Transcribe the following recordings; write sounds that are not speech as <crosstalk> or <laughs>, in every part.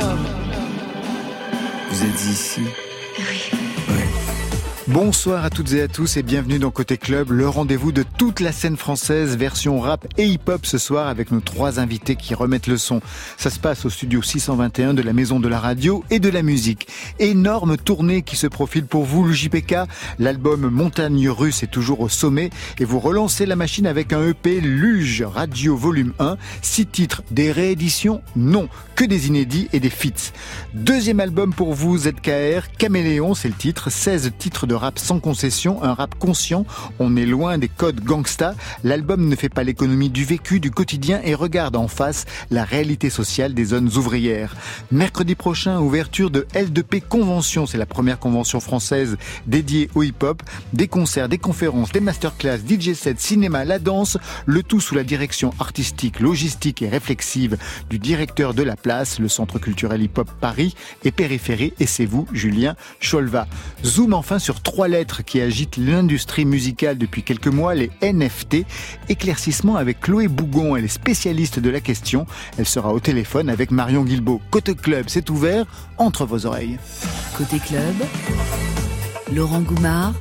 club. Vous êtes ici Oui. Bonsoir à toutes et à tous et bienvenue dans Côté Club, le rendez-vous de toute la scène française, version rap et hip-hop ce soir avec nos trois invités qui remettent le son. Ça se passe au studio 621 de la Maison de la Radio et de la Musique. Énorme tournée qui se profile pour vous, le JPK. L'album Montagne Russe est toujours au sommet et vous relancez la machine avec un EP Luge Radio Volume 1. Six titres, des rééditions Non, que des inédits et des feats. Deuxième album pour vous, ZKR, Caméléon, c'est le titre. 16 titres de rap sans concession, un rap conscient. On est loin des codes gangsta. L'album ne fait pas l'économie du vécu, du quotidien et regarde en face la réalité sociale des zones ouvrières. Mercredi prochain, ouverture de L2P Convention. C'est la première convention française dédiée au hip-hop. Des concerts, des conférences, des masterclass, DJ sets, cinéma, la danse. Le tout sous la direction artistique, logistique et réflexive du directeur de la place, le Centre culturel hip-hop Paris et périphérie. Et c'est vous, Julien Cholva. Zoom enfin sur trois lettres qui agitent l'industrie musicale depuis quelques mois, les NFT. Éclaircissement avec Chloé Bougon, elle est spécialiste de la question. Elle sera au téléphone avec Marion Guilbault. Côté club, c'est ouvert entre vos oreilles. Côté club, Laurent Goumard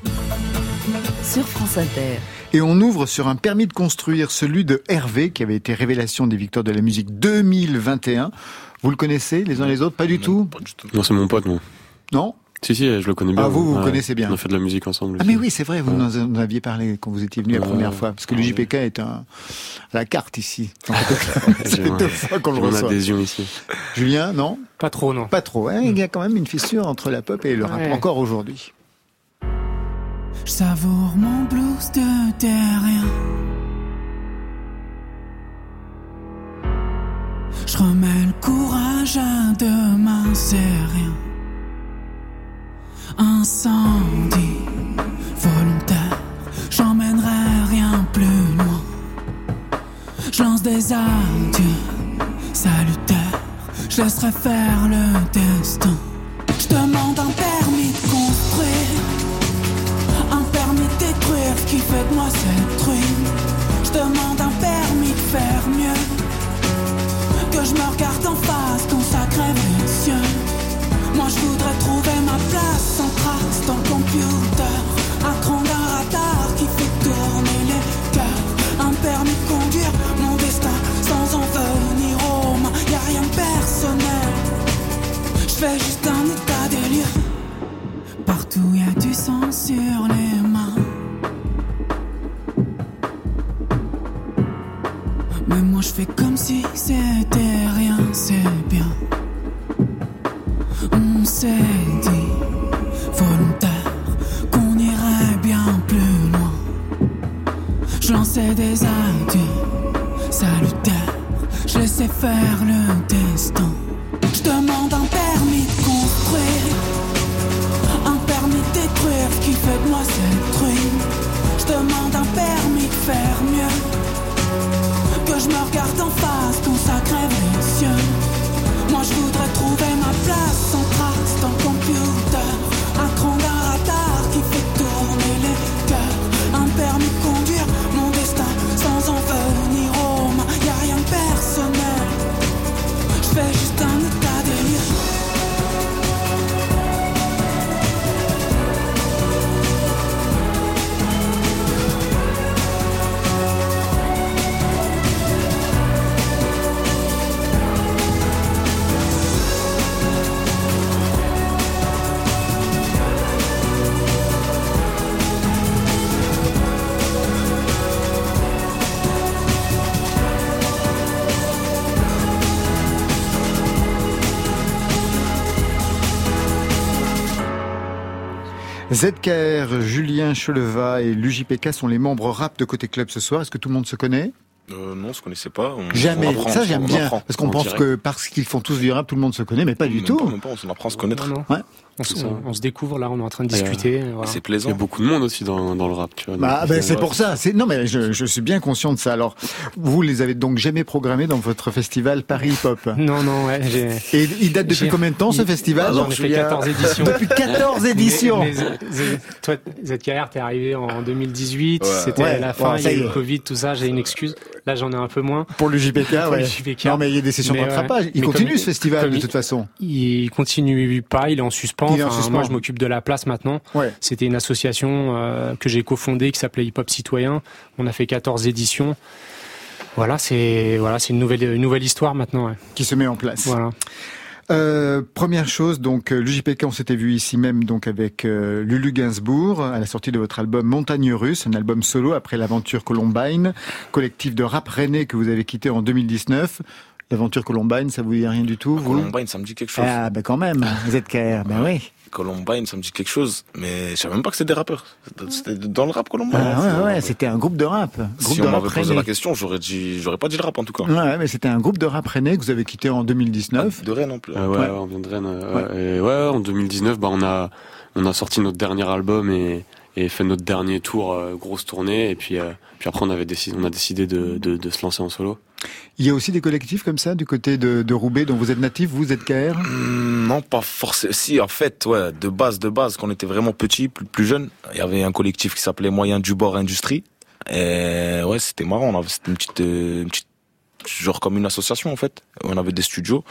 sur France Inter. Et on ouvre sur un permis de construire, celui de Hervé, qui avait été révélation des victoires de la musique 2021. Vous le connaissez, les uns les autres? Pas du tout? Pas du tout. Non, c'est mon pote, moi. Non? Si, si, je le connais bien. Ah, vous, vous Ouais. connaissez bien. On a fait de la musique ensemble. Ah aussi. mais oui, c'est vrai, vous Ouais. nous en aviez parlé quand vous étiez venu la première fois, parce que le Ouais. JPK est un, à la carte ici. <laughs> Ouais. deux fois qu'on le reçoit. adhésion ici. Julien, non? Pas trop, non. Pas trop. hein, Il y a quand même une fissure entre la pop et le rap, encore aujourd'hui. Je savoure mon blues de terrien. Je remets le courage à demain, c'est rien. Incendie volontaire, j'emmènerai rien plus loin. Je lance des adieux salutaires, je laisserai faire le destin. Je demande un permis de construire. Un permis de détruire qui fait de moi cette ruine. Je demande un permis de faire mieux. Que je me regarde en face quand ça crève je voudrais trouver ma place sans trace dans le computer. Un cran d'un radar qui fait tourner les cœurs. Un permis de conduire mon destin sans en venir aux mains. Y a rien de personnel. Je fais juste un état des lieux. Partout y a du sang sur les mains. Mais moi je fais comme si c'était rien, c'est bien. S'est dit, volontaire, qu'on irait bien plus loin. Je lançais des adieux salutaires, je laissais faire le destin. Je demande un permis de construire. Un permis de détruire qui fait de moi cette ruine. Je demande un permis de faire mieux. Que je me regarde en face quand ça crève. Moi je voudrais trouver ma place ZKR, Julien Choleva et l'UJPK sont les membres rap de Côté Club ce soir. Est-ce que tout le monde se connaît? Euh, non, on se connaissait pas. On, Jamais. on apprend, Ça j'aime bien. apprend. Parce qu'on On pense que parce qu'ils font tous du rap, tout le monde se connaît, mais pas du Même tout. Pas, même pas, on apprend à se connaître. Ouais. On, on se découvre là, on est en train de euh, discuter. voilà. C'est Il y plaisant. a beaucoup de monde aussi dans, dans le rap, tu vois. Bah, ben, euh, c'est pour ça. C'est non, mais je, je suis bien conscient de ça. Alors, vous les avez donc jamais programmés dans votre festival Paris Hip Hop. Non, non, ouais, j'ai. Et il date depuis J'ai- combien de temps ce il- festival? J'en ai fait 14 éditions. Depuis 14 éditions. Mais, mais toi, ZKR, t'es arrivé en 2018, Ouais. c'était Ouais, la fin, ouais, il y a eu le Covid, tout ça, j'ai une excuse. Là, j'en ai un peu moins. Pour le <laughs> JPK, Pour ouais. le JPK. Non, mais il y a des sessions Mais de ouais. rattrapage. Il Mais continue comme- ce festival de toute façon. Il continue pas, il est en suspens. Il est en Enfin, suspens. Moi, je m'occupe de la place maintenant. Ouais. C'était une association euh, que j'ai cofondée qui s'appelait Hip Hop Citoyen. On a fait 14 éditions. Voilà, c'est voilà, c'est une nouvelle une nouvelle histoire maintenant. ouais. Qui se met en place. Voilà. Euh, première chose, donc euh, le JPK, on s'était vu ici même donc avec euh, Lulu Gainsbourg à la sortie de votre album Montagne Russe, un album solo après l'aventure Columbine, collectif de rap rennais que vous avez quitté en 2019. L'aventure Columbine, ça vous dit rien du tout vous? Columbine, ça me dit quelque chose. Ah ben quand même, ZKR, ben oui. Columbine, ça me dit quelque chose. Mais je savais même pas que c'était des rappeurs. C'était dans le rap Columbine. Ah, ouais, ouais, c'était un groupe de rap, groupe Si de on m'avait posé la question, j'aurais dit, j'aurais pas dit le rap en tout cas. Ouais, mais c'était un groupe de rap rennais que vous avez quitté en 2019. De Rennes en plus. Euh, ouais, Ouais. ouais, on vient de Rennes. euh, et ouais, en 2019, bah, on a, on a sorti notre dernier album et, et fait notre dernier tour, euh, grosse tournée. Et puis, euh, puis après, on avait décidé, on a décidé de, de, de se lancer en solo. Il y a aussi des collectifs comme ça du côté de, de Roubaix dont vous êtes natif, vous ZKR Hmm, Non, pas forcément. Si, en fait, ouais, de base, de base, quand on était vraiment petit, plus, plus jeune, il y avait un collectif qui s'appelait Moyen du Bord Industrie. Et ouais, c'était marrant. On avait, c'était une petite, euh, une petite, genre comme une association en fait. On avait des studios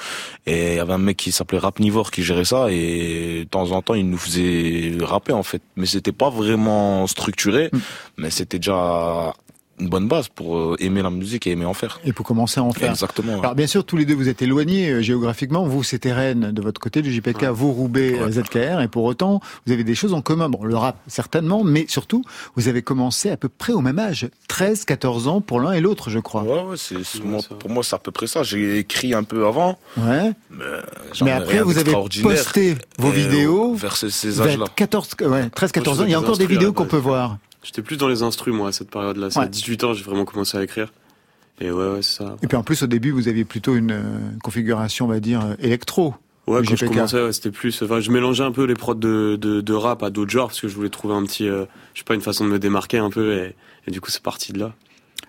et il y avait un mec qui s'appelait Rapnivore qui gérait ça et de temps en temps il nous faisait rapper en fait. Mais c'était pas vraiment structuré, Mm. mais c'était déjà une bonne base pour euh, aimer la musique et aimer en faire. et pour commencer à en faire. Exactement. ouais. Alors bien sûr, tous les deux vous êtes éloignés euh, géographiquement. Vous, c'était Rennes de votre côté du JPK, vous Roubaix, Ouais. euh, ZKR, et pour autant, vous avez des choses en commun. Bon, le rap certainement, mais surtout, vous avez commencé à peu près au même âge, 13, 14 ans pour l'un et l'autre, je crois. Ouais, ouais, c'est, pour moi, c'est à peu près ça. J'ai écrit un peu avant, Ouais. mais, après, vous avez posté vos vidéos vers ces, ces âges-là. 14, ouais, 13, 14 ans. Il y a encore des vidéos qu'on peut voir. J'étais plus dans les instrus, moi, à cette période-là. C'est Ouais. à 18 ans, j'ai vraiment commencé à écrire. Et ouais, ouais, c'est ça. Et puis en plus, au début, vous aviez plutôt une euh, configuration, on va dire, euh, électro. Ouais, quand je commençais, ouais, c'était plus. Enfin, je mélangeais un peu les prods de, de, de rap à d'autres genres parce que je voulais trouver un petit, euh, je sais pas, une façon de me démarquer un peu et, et du coup, c'est parti de là.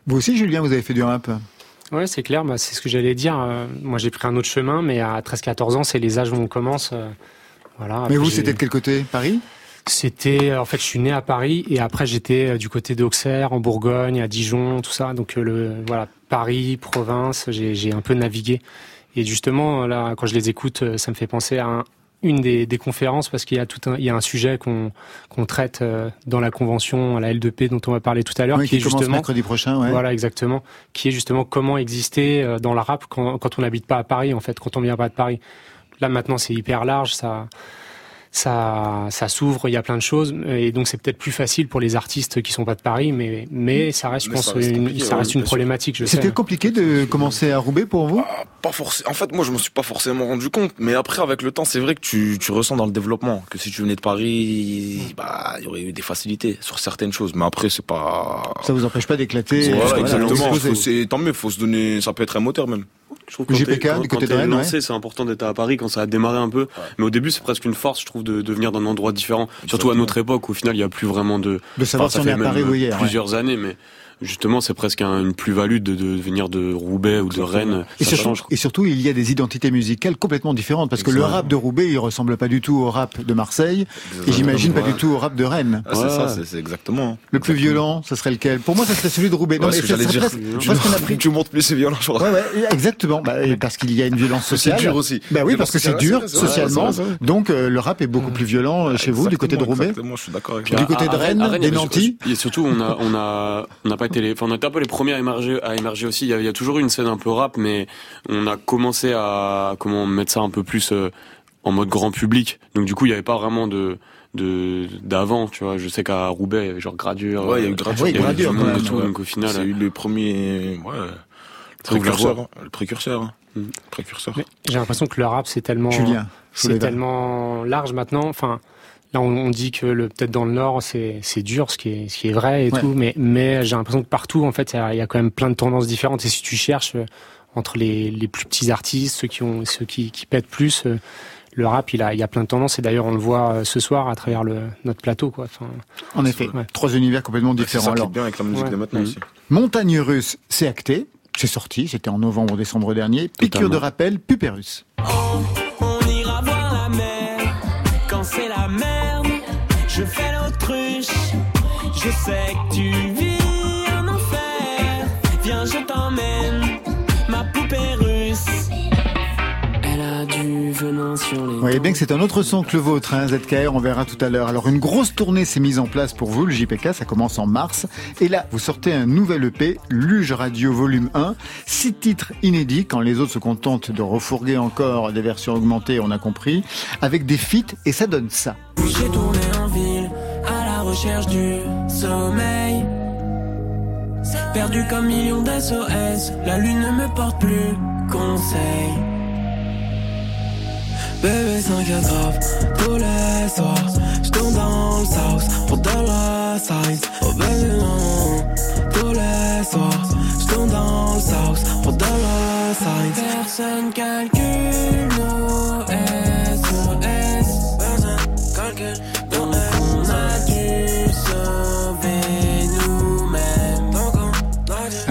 Vous aussi, Julien, vous avez fait du rap? Ouais, c'est clair. Bah, c'est ce que j'allais dire. Euh, moi, j'ai pris un autre chemin, mais à 13-14 ans, c'est les âges où on commence. euh, voilà. Mais vous, c'était de quel côté? Paris? C'était, en fait, je suis né à Paris et après j'étais euh, du côté d'Auxerre, en Bourgogne, à Dijon, tout ça. Donc euh, le voilà, Paris, province, j'ai un peu navigué. Et justement là, quand je les écoute, euh, ça me fait penser à un- une des, des conférences parce qu'il y a tout un, il y a un sujet qu'on qu'on traite dans la convention, à la L2P dont on va parler tout à l'heure, Oui, qui, est qui commence justement mercredi prochain, ouais. voilà, exactement. Qui est justement comment exister dans la rap quand, quand on n'habite pas à Paris, en fait, quand on vient pas de Paris. Là, maintenant, c'est hyper large, ça, ça, ça s'ouvre, il y a plein de choses, et donc c'est peut-être plus facile pour les artistes qui sont pas de Paris, mais, mais ça reste, je Mais pense, ça reste une, ouais, problématique, je. C'était compliqué de commencer à Roubaix pour vous? Ah, pas forcément. En fait, moi, je me suis pas forcément rendu compte. Mais après, avec le temps, c'est vrai que tu, tu ressens dans le développement que si tu venais de Paris, bah, il y aurait eu des facilités sur certaines choses. Mais après, c'est pas. Ça vous empêche pas d'éclater Voilà, exactement. Faut- tant mieux. Faut se donner. Ça peut être un moteur même. Je trouve Le quand quand- t'es lancé, c'est important d'être à Paris quand ça a démarré un peu. Mais au début, c'est presque une force, je trouve, de, de venir d'un endroit différent. Surtout à notre époque, où au final, il y a plus vraiment de. De savoir Enfin, si ça on est à Paris ou hier. Plusieurs années, mais justement, c'est presque un- une plus-value de, de venir de Roubaix ou de Rennes. Et Ça surtout, change. et surtout, il y a des identités musicales complètement différentes parce que le rap de Roubaix, il ressemble pas du tout au rap de Marseille et j'imagine pas Ouais. du tout au rap de Rennes. Ah, c'est Ouais. ça, c'est c'est exactement. Le plus violent, ça serait lequel? Pour moi, ça serait celui de Roubaix. Non, mais j'allais serait dire. presque, Tu, presque on a pris. tu montes plus, c'est violent, je crois. Ouais, ouais, exactement. Bah, parce qu'il y a une violence C'est sociale. dur aussi. Bah oui, parce que c'est dur c'est socialement. c'est c'est. Donc le rap est beaucoup plus violent chez vous, du côté de Roubaix. Exactement, je suis d'accord avec Puis toi. du côté de Rennes, des nantis. Et surtout, on a, on a, on n'a pas été les, enfin, on a été un peu les premiers à émerger, à émerger aussi. Il y, a, il y a toujours eu une scène un peu rap, mais on a commencé à, comment mettre ça un peu plus euh, en mode grand public. Donc du coup, il n'y avait pas vraiment de, de, d'avant, tu vois. Je sais qu'à Roubaix, il y avait genre Gradure. Ouais, il y a eu Gradure. oui, il y avait Gradure, du quand monde même, et tout, ouais. donc au final, C'est eu le premier, ouais, précurseur, hein. le précurseur, hein. Mm. précurseur. Mais J'ai l'impression que le rap, c'est tellement, Julien, je c'est voulais- tellement large maintenant. Enfin, là, on, on dit que le peut-être dans le Nord, c'est c'est dur, ce qui est ce qui est vrai et Ouais. tout. Mais mais j'ai l'impression que partout, en fait, il y a, il y a quand même plein de tendances différentes. Et si tu cherches euh, entre les les plus petits artistes, ceux qui ont ceux qui qui pètent plus. euh, le rap, il a, il y a plein de tendances et d'ailleurs on le voit euh, ce soir à travers le, notre plateau, quoi. Enfin, En effet, Ouais. trois univers complètement différents. ça Alors, bien avec la musique Ouais. de maintenant Mm. aussi. Montagne Russe, c'est acté. C'est sorti, c'était en novembre-décembre dernier. Piqûre Totalement. de rappel, Pupérus. On Je fais l'autruche. Je sais que tu vis un enfer. Viens je t'emmène, ma poupée russe. Elle a du venin sur les. Vous voyez bien que c'est un autre son que le vôtre, hein, ZKR, on verra tout à l'heure. Alors une grosse tournée s'est mise en place pour vous, le JPK, ça commence en mars. Et là, vous sortez un nouvel EP, Luge Radio Volume 1, six titres inédits, quand les autres se contentent de refourguer encore des versions augmentées, on a compris, avec des feats, et ça donne ça. J'ai tourné recherche du sommeil. Perdu comme million d'SOS, la lune ne me porte plus conseil. Bébé 5 grave, tous les soirs, j'tourne dans le sauce pour de la size. Oh bébé non, tous les soirs, j'tourne dans le sauce pour de la size. Personne calcule nos SOS, personne calcule.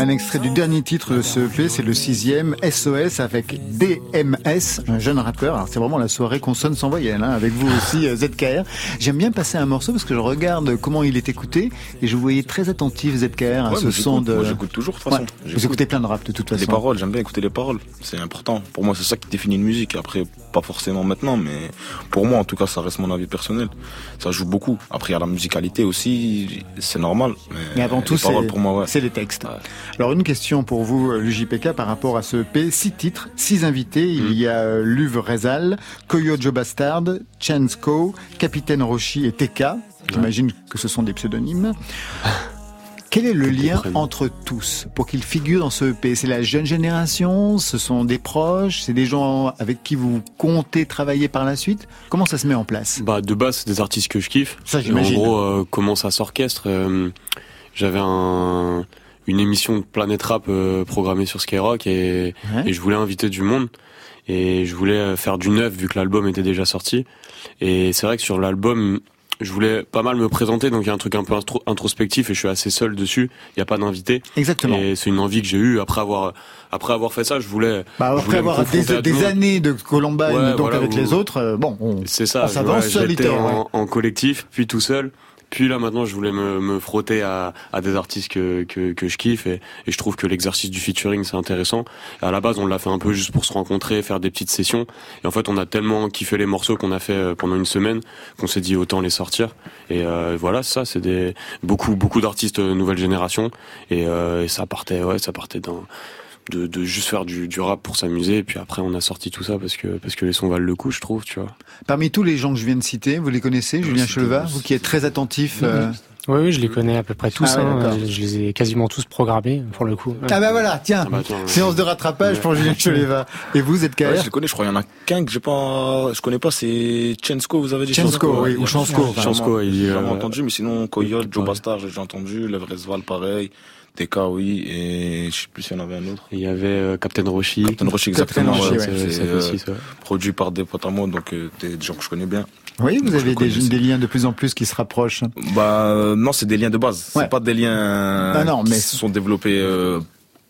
Un extrait du dernier titre de ce EP, c'est le sixième, SOS avec DMS, un jeune rappeur. Alors c'est vraiment la soirée consonne sans voyelle, hein, avec vous aussi euh, ZKR. J'aime bien passer un morceau parce que je regarde comment il est écouté et je vous voyais très attentif ZKR à Ouais, ce son de... Moi, j'écoute toujours, de toute façon. Ouais. Vous écoutez plein de rap de toute Les façon. paroles, j'aime bien écouter les paroles. C'est important. Pour moi, c'est ça qui définit une musique. Après, pas forcément maintenant, mais pour moi, en tout cas, ça reste mon avis personnel. Ça joue beaucoup. Après, il y a la musicalité aussi, c'est normal. Mais, Mais avant tout, c'est ouais. les textes. Ouais. Alors une question pour vous, euh, l'UJPK, par rapport à ce EP. Six titres, six invités. Il Mm. y a euh, Luv Rezal, Koyo Joe Bastard, Chansko, Capitaine Roshi et TK. J'imagine que ce sont des pseudonymes. <laughs> Quel est le lien entre tous pour qu'ils figurent dans ce EP C'est la jeune génération? Ce sont des proches? C'est des gens avec qui vous comptez travailler par la suite? Comment ça se met en place? Bah de base c'est des artistes que je kiffe. Ça, j'imagine. En gros euh, comment ça s'orchestre euh, J'avais un une émission de Planète Rap euh, programmée sur Skyrock et, Ouais. et je voulais inviter du monde. Et je voulais euh, faire du neuf vu que l'album était déjà sorti. Et c'est vrai que sur l'album je voulais pas mal me présenter donc il y a un truc un peu intro- introspectif et je suis assez seul dessus il y a pas d'invité Exactement. et c'est une envie que j'ai eue après avoir après avoir fait ça je voulais Bah, je après voulais avoir des, années de Columbine Ouais, donc voilà, avec où- les autres, euh, bon, on, C'est ça. On s'avance solitaire, J'étais en, ouais. en collectif, puis tout seul. Puis là maintenant, je voulais me, me frotter à, à des artistes que, que, que je kiffe et, et je trouve que l'exercice du featuring c'est intéressant. À la base, on l'a fait un peu juste pour se rencontrer, faire des petites sessions. Et en fait, on a tellement kiffé les morceaux qu'on a fait euh, pendant une semaine qu'on s'est dit autant les sortir. Et euh, voilà, ça, c'est des beaucoup beaucoup d'artistes euh, nouvelle génération. Et, euh, et ça partait, ouais, ça partait d'un de, de juste faire du, du rap pour s'amuser et puis après on a sorti tout ça parce que parce que les sons valent le coup je trouve tu vois Parmi tous les gens que je viens de citer, vous les connaissez, Julien Cheleva, vous qui êtes très attentif. euh, Oui, oui, je les connais à peu près tous. Ah ouais, hein. je, je les ai quasiment tous programmés pour le coup. Ah bah voilà, tiens, Ah bah attends, séance de rattrapage Ouais. pour Julien <laughs> Cheleva. Et vous, êtes Ouais, KR je les connais, je crois qu'il y en a qu'un que j'ai pas, je connais pas, c'est Chensko, vous avez dit Chensko, oui, ou Chansko. Chansko, il, J'ai euh, jamais entendu, mais sinon, Coyote, Joe ouais. Bastard, j'ai déjà entendu, Levresval, pareil, TK, oui, et je sais plus s'il y en avait un autre. Il y avait euh, Captain Roshi. Captain Captain exactement, Roshi, ouais, ouais. c'est c'est c'est euh, aussi ça. produit par des potes à moi, donc euh, des gens que je connais bien. Oui, vous avez des, liens de plus en plus qui se rapprochent. Bah euh, non, c'est des liens de base. Ouais. C'est pas des liens Ah non, qui mais- se sont développés euh,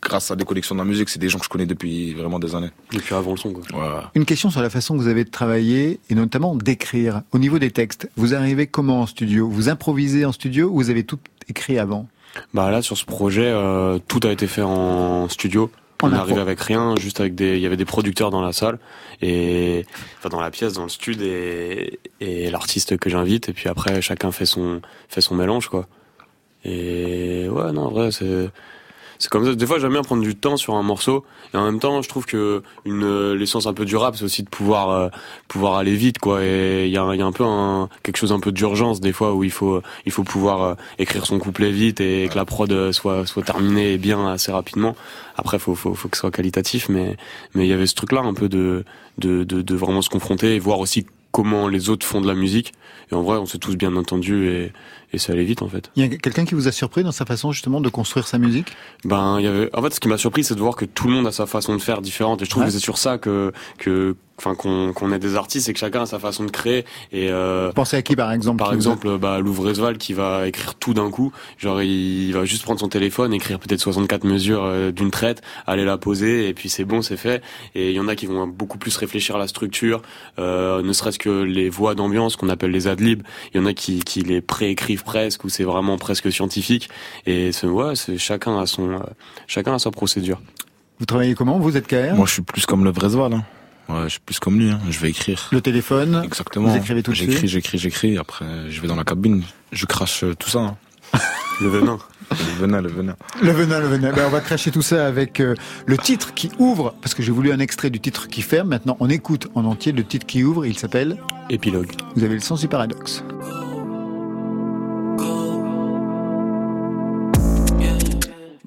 grâce à des collections de la musique. C'est des gens que je connais depuis vraiment des années. Depuis avant le son quoi. Ouais. Une question sur la façon que vous avez de travailler et notamment d'écrire. Au niveau des textes, vous arrivez comment en studio? Vous improvisez en studio ou vous avez tout écrit avant? Bah là sur ce projet euh, tout a été fait en studio. On est impro. arrivé avec rien, juste avec des, il y avait des producteurs dans la salle et enfin dans la pièce, dans le studio et, et l'artiste que j'invite et puis après chacun fait son fait son mélange quoi. Et ouais non en vrai c'est c'est comme ça. Des fois, j'aime bien prendre du temps sur un morceau, et en même temps, je trouve que une euh, l'essence un peu du rap, c'est aussi de pouvoir euh, pouvoir aller vite, quoi. Et il y a, y a un peu un, quelque chose un peu d'urgence des fois où il faut il faut pouvoir euh, écrire son couplet vite et que la prod euh, soit soit terminée et bien assez rapidement. Après, faut faut faut que ce soit qualitatif, mais mais il y avait ce truc-là un peu de de de, de vraiment se confronter et voir aussi comment les autres font de la musique. Et en vrai, on s'est tous bien entendus et et ça allait vite en fait. Il y a quelqu'un qui vous a surpris dans sa façon justement de construire sa musique? Ben, il y avait. En fait, ce qui m'a surpris, c'est de voir que tout le monde a sa façon de faire différente. Et je trouve Ouais. que c'est sur ça que que enfin qu'on qu'on ait des artistes et que chacun a sa façon de créer et euh, Pensez à qui par exemple par exemple bah Louvresval qui va écrire tout d'un coup genre il va juste prendre son téléphone écrire peut-être 64 mesures euh, d'une traite aller la poser et puis c'est bon c'est fait et il y en a qui vont beaucoup plus réfléchir à la structure euh, ne serait-ce que les voix d'ambiance qu'on appelle les adlibs il y en a qui qui les préécrivent presque ou c'est vraiment presque scientifique et c'est ouais c'est chacun a son euh, chacun a sa procédure Vous travaillez comment Vous êtes KR Moi, je suis plus comme le Vresval. Hein. Ouais, je suis plus comme lui. Hein. Je vais écrire. Le téléphone Exactement. Vous écrivez tout de suite? J'écris, j'écris, j'écris. Après, je vais dans la cabine. Je crache euh, tout ça. hein. <laughs> le venin Le venin, le venin. Le venin, le venin. Ben, on va cracher tout ça avec euh, le titre qui ouvre, parce que j'ai voulu un extrait du titre qui ferme. Maintenant, on écoute en entier le titre qui ouvre. Il s'appelle épilogue Vous avez le sens du paradoxe.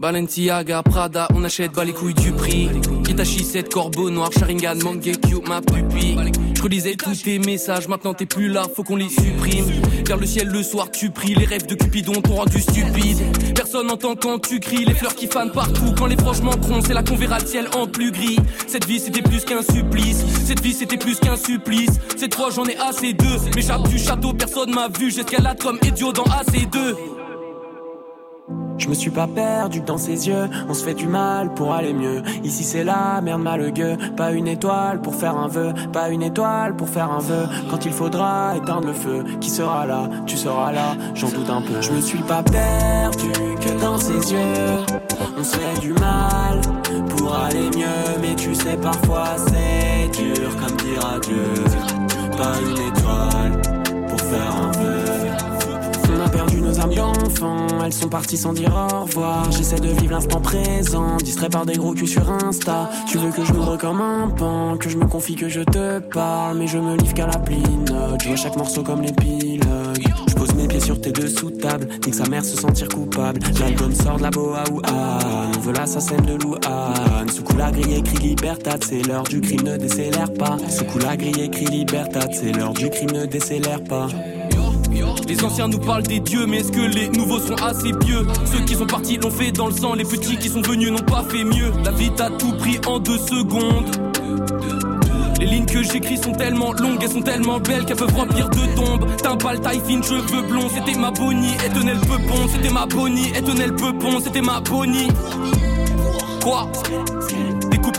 Balenciaga, Prada, on achète bas les couilles du prix. Itachi 7, corbeau noir, Sharingan, Mangekyo, ma pupille. Je relisais tous tes messages, maintenant t'es plus là, faut qu'on les supprime. Vers le ciel le soir tu pries, les rêves de Cupidon t'ont rendu stupide. Personne n'entend quand tu cries, les fleurs qui fanent partout. Quand les froches manqueront, c'est là qu'on verra le ciel en plus gris. Cette vie c'était plus qu'un supplice, cette vie c'était plus qu'un supplice. Cette fois j'en ai assez d'eux, m'échappe du château, personne m'a vu. J'escalade comme idiot dans AC2. Je me suis pas perdu dans ses yeux, on se fait du mal pour aller mieux. Ici c'est la merde malheureux, pas une étoile pour faire un vœu, pas une étoile pour faire un vœu. Quand il faudra éteindre le feu, qui sera là? Tu seras là, j'en doute un peu. Je me suis pas perdu que dans ses yeux, on se fait du mal pour aller mieux. Mais tu sais parfois c'est dur comme dire adieu, pas une étoile pour faire un vœu. Elles sont parties sans dire au revoir. J'essaie de vivre l'instant présent, distrait par des gros culs sur Insta. Tu veux que je m'ouvre comme un pan, que je me confie, que je te parle, mais je me livre qu'à la pline. Je vois chaque morceau comme l'épilogue. Je pose mes pieds sur tes dessous de table, ni que sa mère se sentir coupable. L'album sort de la boa ou On veut l'assassin de Louane. Sous coup la grille écrit Libertad, c'est l'heure du crime, ne décélère pas. Sous coup la grille écrit Libertad, c'est l'heure du crime, ne décélère pas. Les anciens nous parlent des dieux, mais est-ce que les nouveaux sont assez pieux? Ceux qui sont partis l'ont fait dans le sang, les petits qui sont venus n'ont pas fait mieux. La vie t'a tout pris en deux secondes. Les lignes que j'écris sont tellement longues, elles sont tellement belles qu'elles peuvent remplir de tombes. Le taille fine, cheveux blonds, c'était ma bonnie, et tenait le peupon, c'était ma bonnie, et tenait le peupon, c'était ma bonnie. Quoi?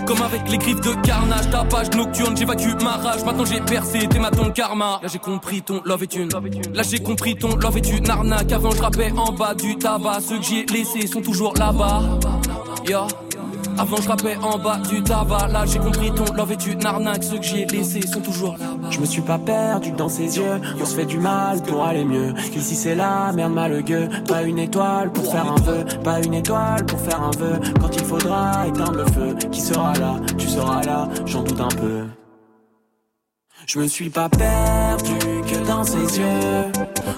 Comme avec les griffes de carnage, tapage nocturne, j'évacue ma rage. Maintenant j'ai percé, t'es ma ton karma. Là j'ai compris ton love est une. Là j'ai compris ton love est une arnaque. Avant je en bas du tabac. Ceux que j'ai laissés sont toujours là-bas. Yo. Avant je rappais en bas du tabac. Là j'ai compris ton love est une arnaque. Ceux que j'ai laissés sont toujours là-bas. Je me suis pas perdu dans ses yeux, on se fait du mal pour aller mieux. Ici c'est la merde malheureux, pas une étoile pour faire un vœu, pas une étoile pour faire un vœu. Quand il faudra éteindre le feu, qui sera là? Tu seras là, j'en doute un peu. Je me suis pas perdu que dans ses yeux,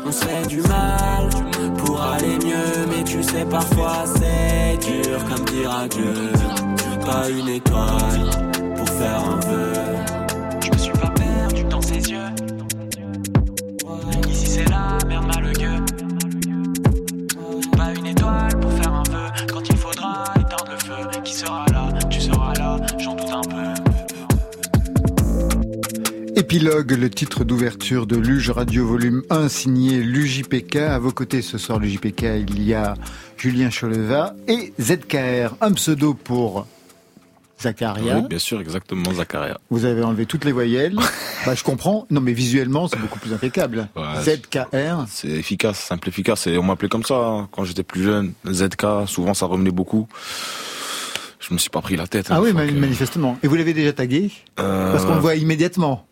on se fait du mal pour aller mieux, tu sais parfois c'est dur comme dire adieu. Pas une étoile pour faire un vœu. Je me suis pas perdu dans ses yeux. Ici c'est la merde malheureux. Pas une étoile pour faire un vœu. Quand il faudra éteindre le feu, qui sera Épilogue, le titre d'ouverture de Luge Radio Volume 1, signé l'UJPK. À vos côtés ce soir, l'UJPK, il y a Julien Choleva et ZKR, un pseudo pour Zacharia. Oui, bien sûr, exactement, Zacharia. Vous avez enlevé toutes les voyelles. <laughs> bah, je comprends. Non, mais visuellement, c'est beaucoup plus impeccable. Ouais, ZKR. C'est efficace, simple, efficace. Et on m'appelait comme ça hein, quand j'étais plus jeune. ZK, souvent ça revenait beaucoup. Je me suis pas pris la tête. Ah hein, oui, faut ma- que- manifestement. Et vous l'avez déjà tagué? Euh, Parce qu'on le voit immédiatement.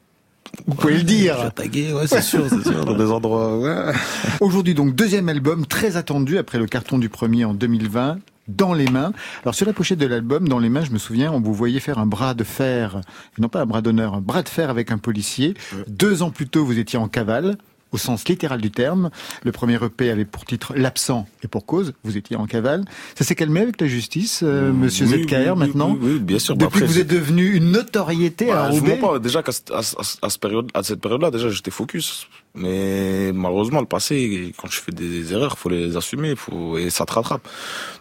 Vous pouvez le dire. Tagué, ouais, c'est sûr, c'est sûr, dans des endroits, ouais. Aujourd'hui donc deuxième album très attendu après le carton du premier en 2020. Dans les mains. Alors sur la pochette de l'album, dans les mains, je me souviens, on vous voyait faire un bras de fer, non pas un bras d'honneur, un bras de fer avec un policier. Deux ans plus tôt, vous étiez en cavale, au sens littéral du terme. Le premier EP avait pour titre L'absent et pour cause, vous étiez en cavale. Ça s'est calmé avec la justice, euh, Monsieur Oui, ZKR, oui, maintenant Oui, oui, bien sûr. Depuis que vous êtes devenu une notoriété à Bah, vous Roubaix. pas. Déjà qu'à à, à- à cette période, à cette période-là, déjà j'étais focus. Mais malheureusement, le passé, quand je fais des erreurs, faut les assumer, faut et ça te rattrape.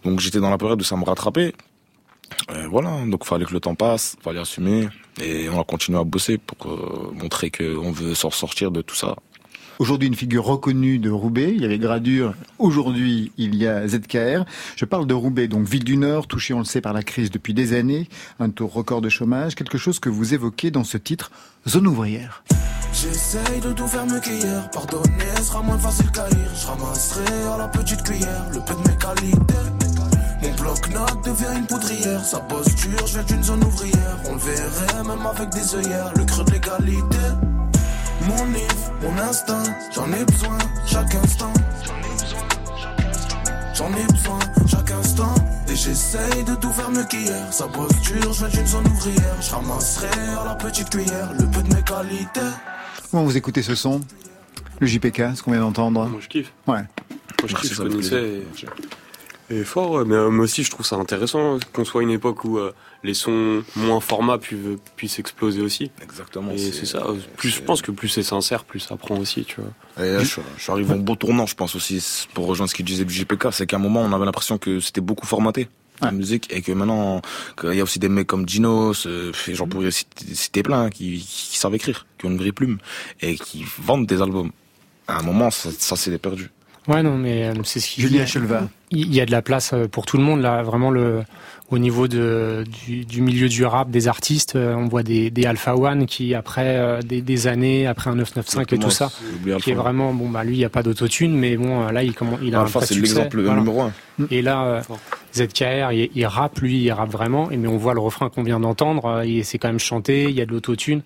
Donc j'étais dans la période où ça me rattrapait. Voilà, donc fallait que le temps passe, fallait assumer. Et on a continué à bosser pour euh, montrer qu'on veut s'en sortir de tout ça. Aujourd'hui, une figure reconnue de Roubaix. Il y avait Gradure. Aujourd'hui, il y a ZKR. Je parle de Roubaix, donc ville du Nord, touchée, on le sait, par la crise depuis des années. Un taux record de chômage. Quelque chose que vous évoquez dans ce titre, Zone ouvrière. J'essaye de tout faire mieux qu'hier. Pardonner sera moins facile lire. Je ramasserai à la petite cuillère le peu de mes qualités. Mon bloc-notes devient une poudrière. Sa posture, je viens d'une zone ouvrière. On le verrait même avec des œillères. Le creux de l'égalité. Mon if, mon instinct, j'en ai besoin chaque instant. J'en ai besoin chaque instant. Et j'essaye de tout faire mieux qu'hier. Sa posture, je viens d'une zone ouvrière. Je ramasserai à la petite cuillère le peu de mes qualités. Comment vous écoutez ce son? Le JPK, ce qu'on vient d'entendre Moi je kiffe. Ouais. Moi je kiffe, je ça connaissais. Et, et fort, ouais. mais euh, moi aussi je trouve ça intéressant qu'on soit à une époque où euh, les sons moins formats puissent, puissent exploser aussi. Exactement. Et c'est ça. Plus, je pense que plus c'est sincère, plus ça prend aussi, tu vois. Et là, je, je suis arrivé en beau tournant, je pense aussi, pour rejoindre ce qu'il disait du JPK, c'est qu'à un moment, on avait l'impression que c'était beaucoup formaté, la Ouais. musique, et que maintenant, qu'il y a aussi des mecs comme Dinos, euh, j'en pourrais citer, citer plein, qui, qui savent écrire, qui ont une vraie plume, et qui vendent des albums. À un moment, ça, ça s'est perdu. Ouais, non, mais euh, c'est ce qui. Julien Chelva. Il y a de la place euh, pour tout le monde là, vraiment le au niveau de du, du milieu du rap, des artistes, euh, on voit des, des Alpha One qui après euh, des, des années, après un 995 et tout ça, qui est vraiment bon bah lui il y a pas d'autotune, mais bon euh, là il comment il a un Alpha, vrai c'est succès, l'exemple voilà. numéro un. Et là, euh, ZKR, il, il rappe, lui, il rappe vraiment. Et mais on voit le refrain qu'on vient d'entendre, et c'est quand même chanté. Il y a de l'autotune.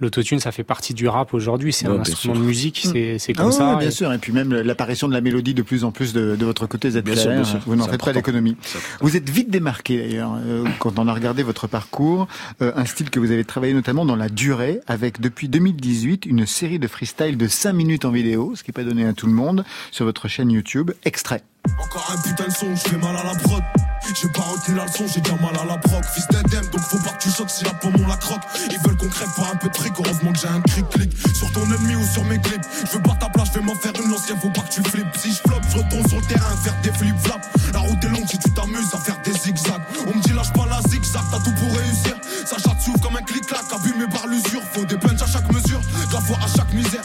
L'autotune, ça fait partie du rap aujourd'hui. C'est Ouais, un instrument sûr. de musique. C'est c'est Ah comme ouais, ça. bien Et- sûr. Et puis même l'apparition de la mélodie de plus en plus de, de votre côté. Bien sûr, bien sûr. Vous n'en faites pas d'économie. Important. Vous êtes vite démarqué d'ailleurs euh, quand on a regardé votre parcours, euh, un style que vous avez travaillé notamment dans la durée, avec depuis 2018 une série de freestyle de 5 minutes en vidéo, ce qui n'est pas donné à tout le monde, sur votre chaîne YouTube. Extrait. Encore un putain de son, je fais mal à la prod. J'ai pas retenu la leçon, j'ai déjà mal à la proc. Fils d'Edem, donc faut pas que tu choques si la pomme on la croque. Ils veulent qu'on crève pour un peu de fric, heureusement que j'ai un cric-clic. Sur ton ennemi ou sur mes clips. Je veux pas ta place, je vais m'en faire une l'ancien, faut pas que tu flippes. Si je floppe, je retourne sur le terrain, faire des flip-flops. La route est longue si tu t'amuses à faire des zigzags. On me dit lâche pas la zigzag, t'as tout pour réussir. Ça chatte s'ouvre comme un clic-clac, abîmé par l'usure. Faut des punch à chaque mesure, de la foi à chaque misère.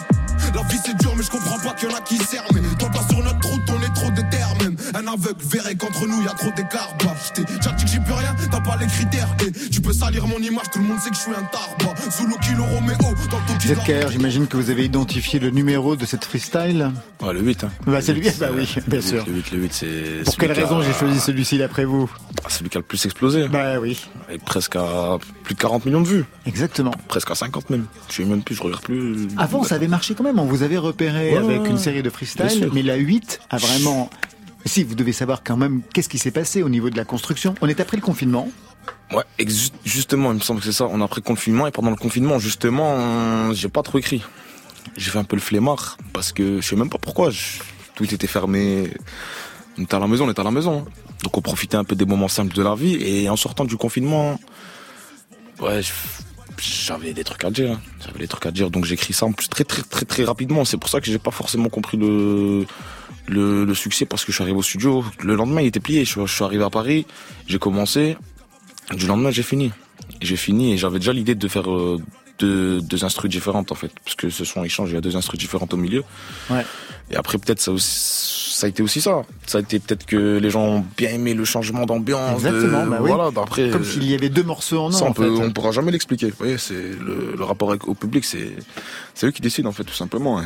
La vie c'est dur mais je comprends pas qu'il y en a qui servent même Un aveugle verrait qu'entre nous y a trop d'écart Bah j't'ai déjà dit que j'y peux rien T'as pas les critères Et tu peux salir mon image Tout le monde sait que je suis un tarba Zulu Kilo Romeo Dans le Toki ZKR, j'imagine que vous avez identifié le numéro de cette freestyle. Ouais, le 8, hein. Bah, c'est lui, bah oui, bien Le sûr. 8, Le 8, le 8, c'est. Pour quelle raison j'ai choisi celui-ci d'après vous Ah, Celui qui a le plus explosé. Bah oui, Avec presque à plus de 40 millions de vues. exactement. Presque à 50 même. Je sais même plus, je regarde plus. Avant, ça avait marché quand même. On vous avait repéré Ouais, avec une série de Bien freestyle, sûr. mais la 8 a vraiment. Si, vous devez savoir quand même qu'est-ce qui s'est passé au niveau de la construction. On est après le confinement. Ouais, justement, il me semble que c'est ça. On a pris le confinement et pendant le confinement, justement, j'ai pas trop écrit. J'ai fait un peu le flemmard parce que je sais même pas pourquoi. Tout était fermé. On était à la maison, on était à la maison. Donc on profitait un peu des moments simples de la vie et en sortant du confinement, ouais, j'avais des trucs à dire. hein. J'avais des trucs à dire, donc j'écris ça en plus très très très très rapidement. C'est pour ça que j'ai pas forcément compris le, le succès parce que je suis arrivé au studio. Le lendemain, il était plié. Je, suis- je suis arrivé à Paris, j'ai commencé. Du lendemain, j'ai fini. J'ai fini et j'avais déjà l'idée de faire euh, deux, deux instrus différentes en fait, parce que ce son échange, il y a deux instrus différentes au milieu. Ouais. Et après, peut-être ça, aussi- ça a été aussi ça. Ça a été peut-être que les gens ont bien aimé le changement d'ambiance. Exactement, de- bah oui. Voilà, d'après. Comme s'il y avait deux morceaux en un, Ça, on, en peut, fait. on pourra jamais l'expliquer. Vous c'est le, le rapport au public, c'est c'est eux qui décident en fait, tout simplement.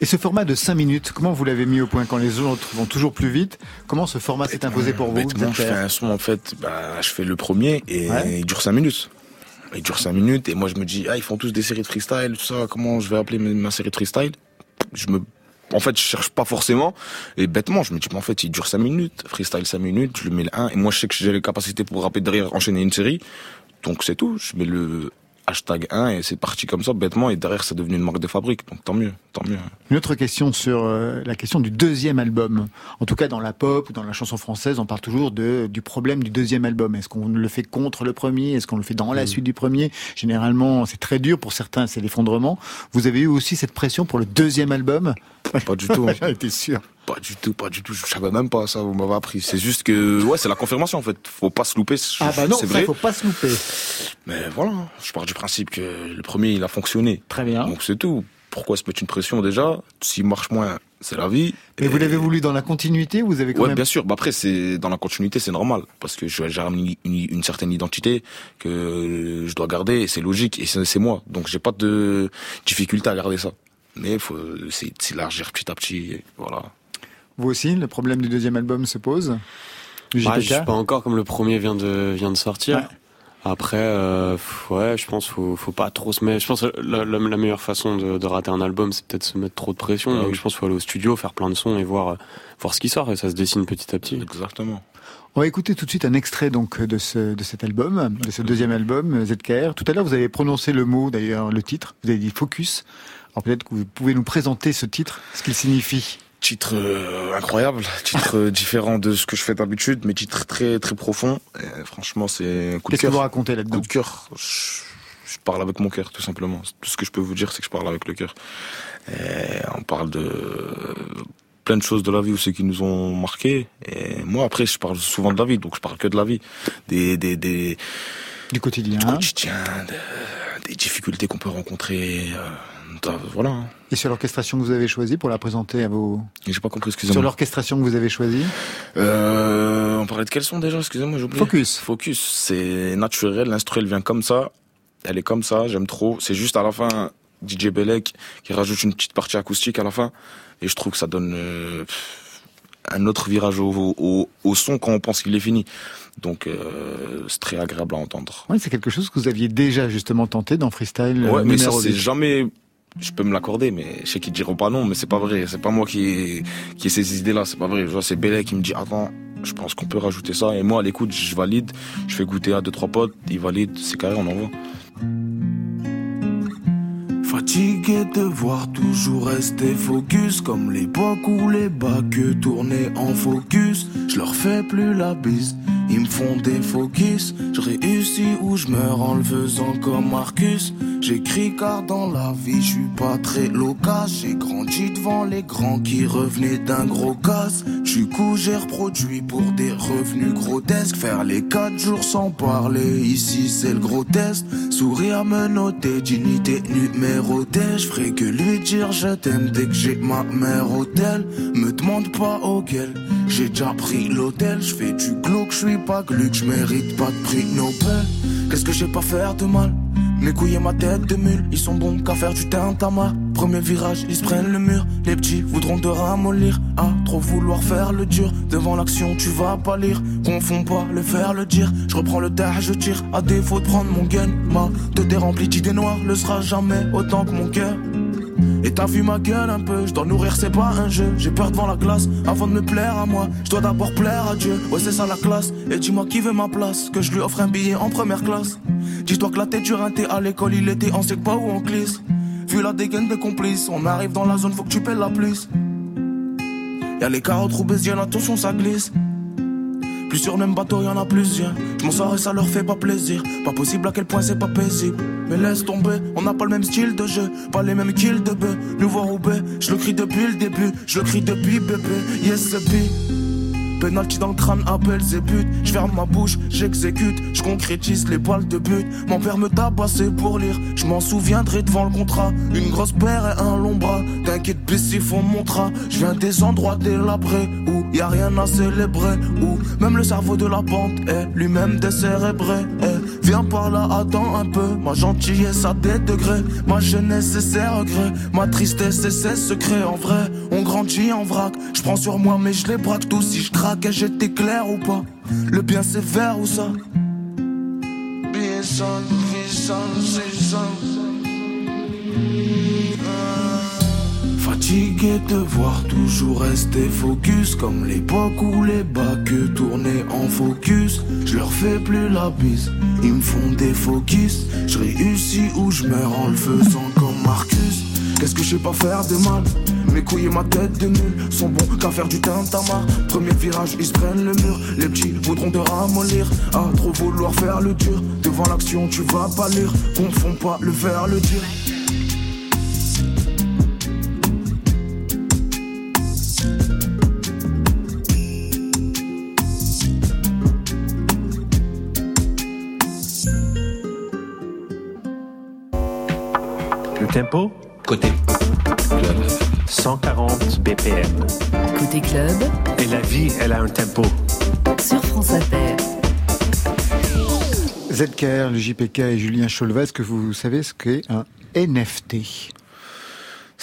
Et, ce format de 5 minutes, comment vous l'avez mis au point quand les autres vont toujours plus vite? Comment ce format s'est imposé pour vous Bêtement, je fais un son en fait, bah, je fais le premier et Ouais. il dure 5 minutes. Il dure 5 minutes et moi je me dis, ah, ils font tous des séries de freestyle, tout ça, comment je vais appeler ma série de freestyle? Je me. En fait, je cherche pas forcément. Et bêtement, je me dis, mais en fait, il dure 5 minutes. Freestyle 5 minutes, je le mets le 1. Et moi, je sais que j'ai les capacités pour rapper derrière, enchaîner une série. Donc, c'est tout. Je mets le hashtag 1 et c'est parti comme ça bêtement et derrière c'est devenu une marque de fabrique. Donc tant mieux tant mieux. Une autre question sur euh, la question du deuxième album. En tout cas dans la pop ou dans la chanson française on parle toujours de du problème du deuxième album. Est-ce qu'on le fait contre le premier? Est-ce qu'on le fait dans la mm. suite du premier? Généralement c'est très dur. Pour certains c'est l'effondrement. Vous avez eu aussi cette pression pour le deuxième album? Pas du tout. <laughs> J'en étais sûr pas du tout, pas du tout. Je savais même pas ça. Vous m'avez appris. C'est juste que, ouais, c'est la confirmation en fait. Faut pas se louper. Ah bah non, c'est vrai. Faut pas se louper. Mais voilà, je pars du principe que le premier il a fonctionné. Très bien. Donc c'est tout. Pourquoi se mettre une pression déjà? S'il marche moins, c'est la vie. Mais vous l'avez voulu dans la continuité Vous avez quand ouais, bien sûr. Bah après, c'est dans la continuité, c'est normal parce que j'ai une, une, certaine identité que je dois garder. et C'est logique et c'est moi. Donc j'ai pas de difficulté à garder ça. Mais faut c'est élargir petit à petit. Voilà. Vous aussi, le problème du deuxième album se pose bah, Je sais pas encore, comme le premier vient de vient de sortir. Après, euh, ouais, je pense faut faut pas trop se mettre. Je pense la, la, meilleure façon de, de, rater un album, c'est peut-être se mettre trop de pression. Donc je pense qu'il faut aller au studio, faire plein de sons et voir voir ce qui sort et ça se dessine petit à petit. Exactement. On va écouter tout de suite un extrait donc de ce de cet album, de ce deuxième album ZKR. Tout à l'heure, vous avez prononcé le mot, d'ailleurs le titre. Vous avez dit focus. Alors peut-être que vous pouvez nous présenter ce titre, ce qu'il signifie. Titre euh, incroyable, titre euh, différent de ce que je fais d'habitude, mais titre très très profond. Et franchement, c'est un coup de cœur. Qu'est-ce que vous racontez là-dedans Coup de cœur. Je, parle avec mon cœur, tout simplement. Tout ce que je peux vous dire, c'est que je parle avec le cœur. on parle de plein de choses de la vie aussi qui nous ont marqué. Et moi, après, je parle souvent de la vie, donc je parle que de la vie, des des, des du quotidien, du quotidien, des difficultés qu'on peut rencontrer. Euh, voilà. Et sur l'orchestration que vous avez choisie pour la présenter à vos. J'ai pas compris, excusez-moi. Sur l'orchestration que vous avez choisie euh, On parlait de quel son déjà Excusez-moi, j'ai oublié. Focus. Focus, c'est naturel, l'instru elle vient comme ça, elle est comme ça, j'aime trop. C'est juste à la fin DJ Belek qui rajoute une petite partie acoustique à la fin, et je trouve que ça donne euh, un autre virage au, au, au, son quand on pense qu'il est fini. Donc euh, c'est très agréable à entendre. Oui, c'est quelque chose que vous aviez déjà justement tenté dans freestyle. Ouais, mais ça c'est jamais je peux me l'accorder, mais je sais qu'ils diront pas non, mais c'est pas vrai. C'est pas moi qui qui ai ces idées-là, c'est pas vrai. C'est Belay qui me dit attends, je pense qu'on peut rajouter ça. Et moi, à l'écoute, je valide, je fais goûter à deux trois potes, ils valident, c'est carré, on envoie. Fatigué de voir toujours rester focus Comme l'époque où les bacs tournaient en focus Je leur fais plus la bise ils me font des focus, je réussis ou je meurs en le faisant comme Marcus. J'écris car dans la vie je suis pas très loquace. J'ai grandi devant les grands qui revenaient d'un gros casse. Du coup j'ai reproduit pour des revenus grotesques. Faire les quatre jours sans parler, ici c'est le gros test. Sourire me noter, dignité numéro Je ferai que lui dire je t'aime dès que j'ai ma mère hôtel. Me demande pas auquel, j'ai déjà pris l'hôtel. Je fais du glauque, je suis pas gluck, je mérite pas de prix Nobel. Qu'est-ce que j'ai pas faire de mal? Mes couilles ma tête de mule, ils sont bons qu'à faire du tintama. Premier virage, ils se prennent le mur. Les petits voudront te ramollir. À trop vouloir faire le dur. Devant l'action, tu vas pas lire. Confonds pas le faire, le dire. Je reprends le terre, je tire. À défaut de prendre mon gun, ma tête est remplie d'idées noires. Le sera jamais autant que mon cœur. Et t'as vu ma gueule un peu, je dois nourrir, c'est pas un jeu. J'ai peur devant la glace, avant de me plaire à moi. Je dois d'abord plaire à Dieu, ouais, c'est ça la classe. Et dis-moi qui veut ma place, que je lui offre un billet en première classe. Dis-toi que la tête du rinté à l'école, il était en sec pas ou en glisse. Vu la dégaine des complices, on arrive dans la zone, faut que tu paies la plus. Y'a les carottes roubaisiennes, attention ça glisse. Plus sur le même y en a plusieurs. Je m'en sors et ça leur fait pas plaisir. Pas possible à quel point c'est pas paisible. Mais laisse tomber, on n'a pas le même style de jeu, pas les mêmes kills de bœuf. Nouveau Roubaix, je le crie depuis le début, je le crie depuis bébé. Yes, c'est Penalty dans le crâne, appelle but. Je ferme ma bouche, j'exécute, je concrétise les balles de but. Mon père me tabassait pour lire, je m'en souviendrai devant le contrat. Une grosse paire et un long bras. T'inquiète, plus il faut montrer. Je viens des endroits délabrés où y a rien à célébrer. Où même le cerveau de la bande est lui-même décérébré. Eh, viens par là, attends un peu. Ma gentillesse a des degrés. Ma jeunesse et ses regrets. Ma tristesse et ses secrets. En vrai, on grandit en vrac. Je prends sur moi, mais je les braque tous si je craque que j'étais clair ou pas? Le bien c'est vert ou ça Fatigué de voir toujours rester focus Comme l'époque où les bacs tournaient en focus Je leur fais plus la bise, ils me font des focus Je réussis ou je meurs en le faisant comme Marcus Qu'est-ce que je sais pas faire de mal? Mes couilles et ma tête de nul sont bons qu'à faire du tintamarre. Premier virage, ils se prennent le mur. Les petits voudront te ramollir. À trop vouloir faire le dur. Devant l'action, tu vas pas lire. Confonds pas le faire, le dire. Tempo Côté 140 BPM. Côté club, Et la vie, elle a un tempo. sur France Inter. ZKR, le JPK et Julien Cholvas, est-ce que vous savez ce qu'est un NFT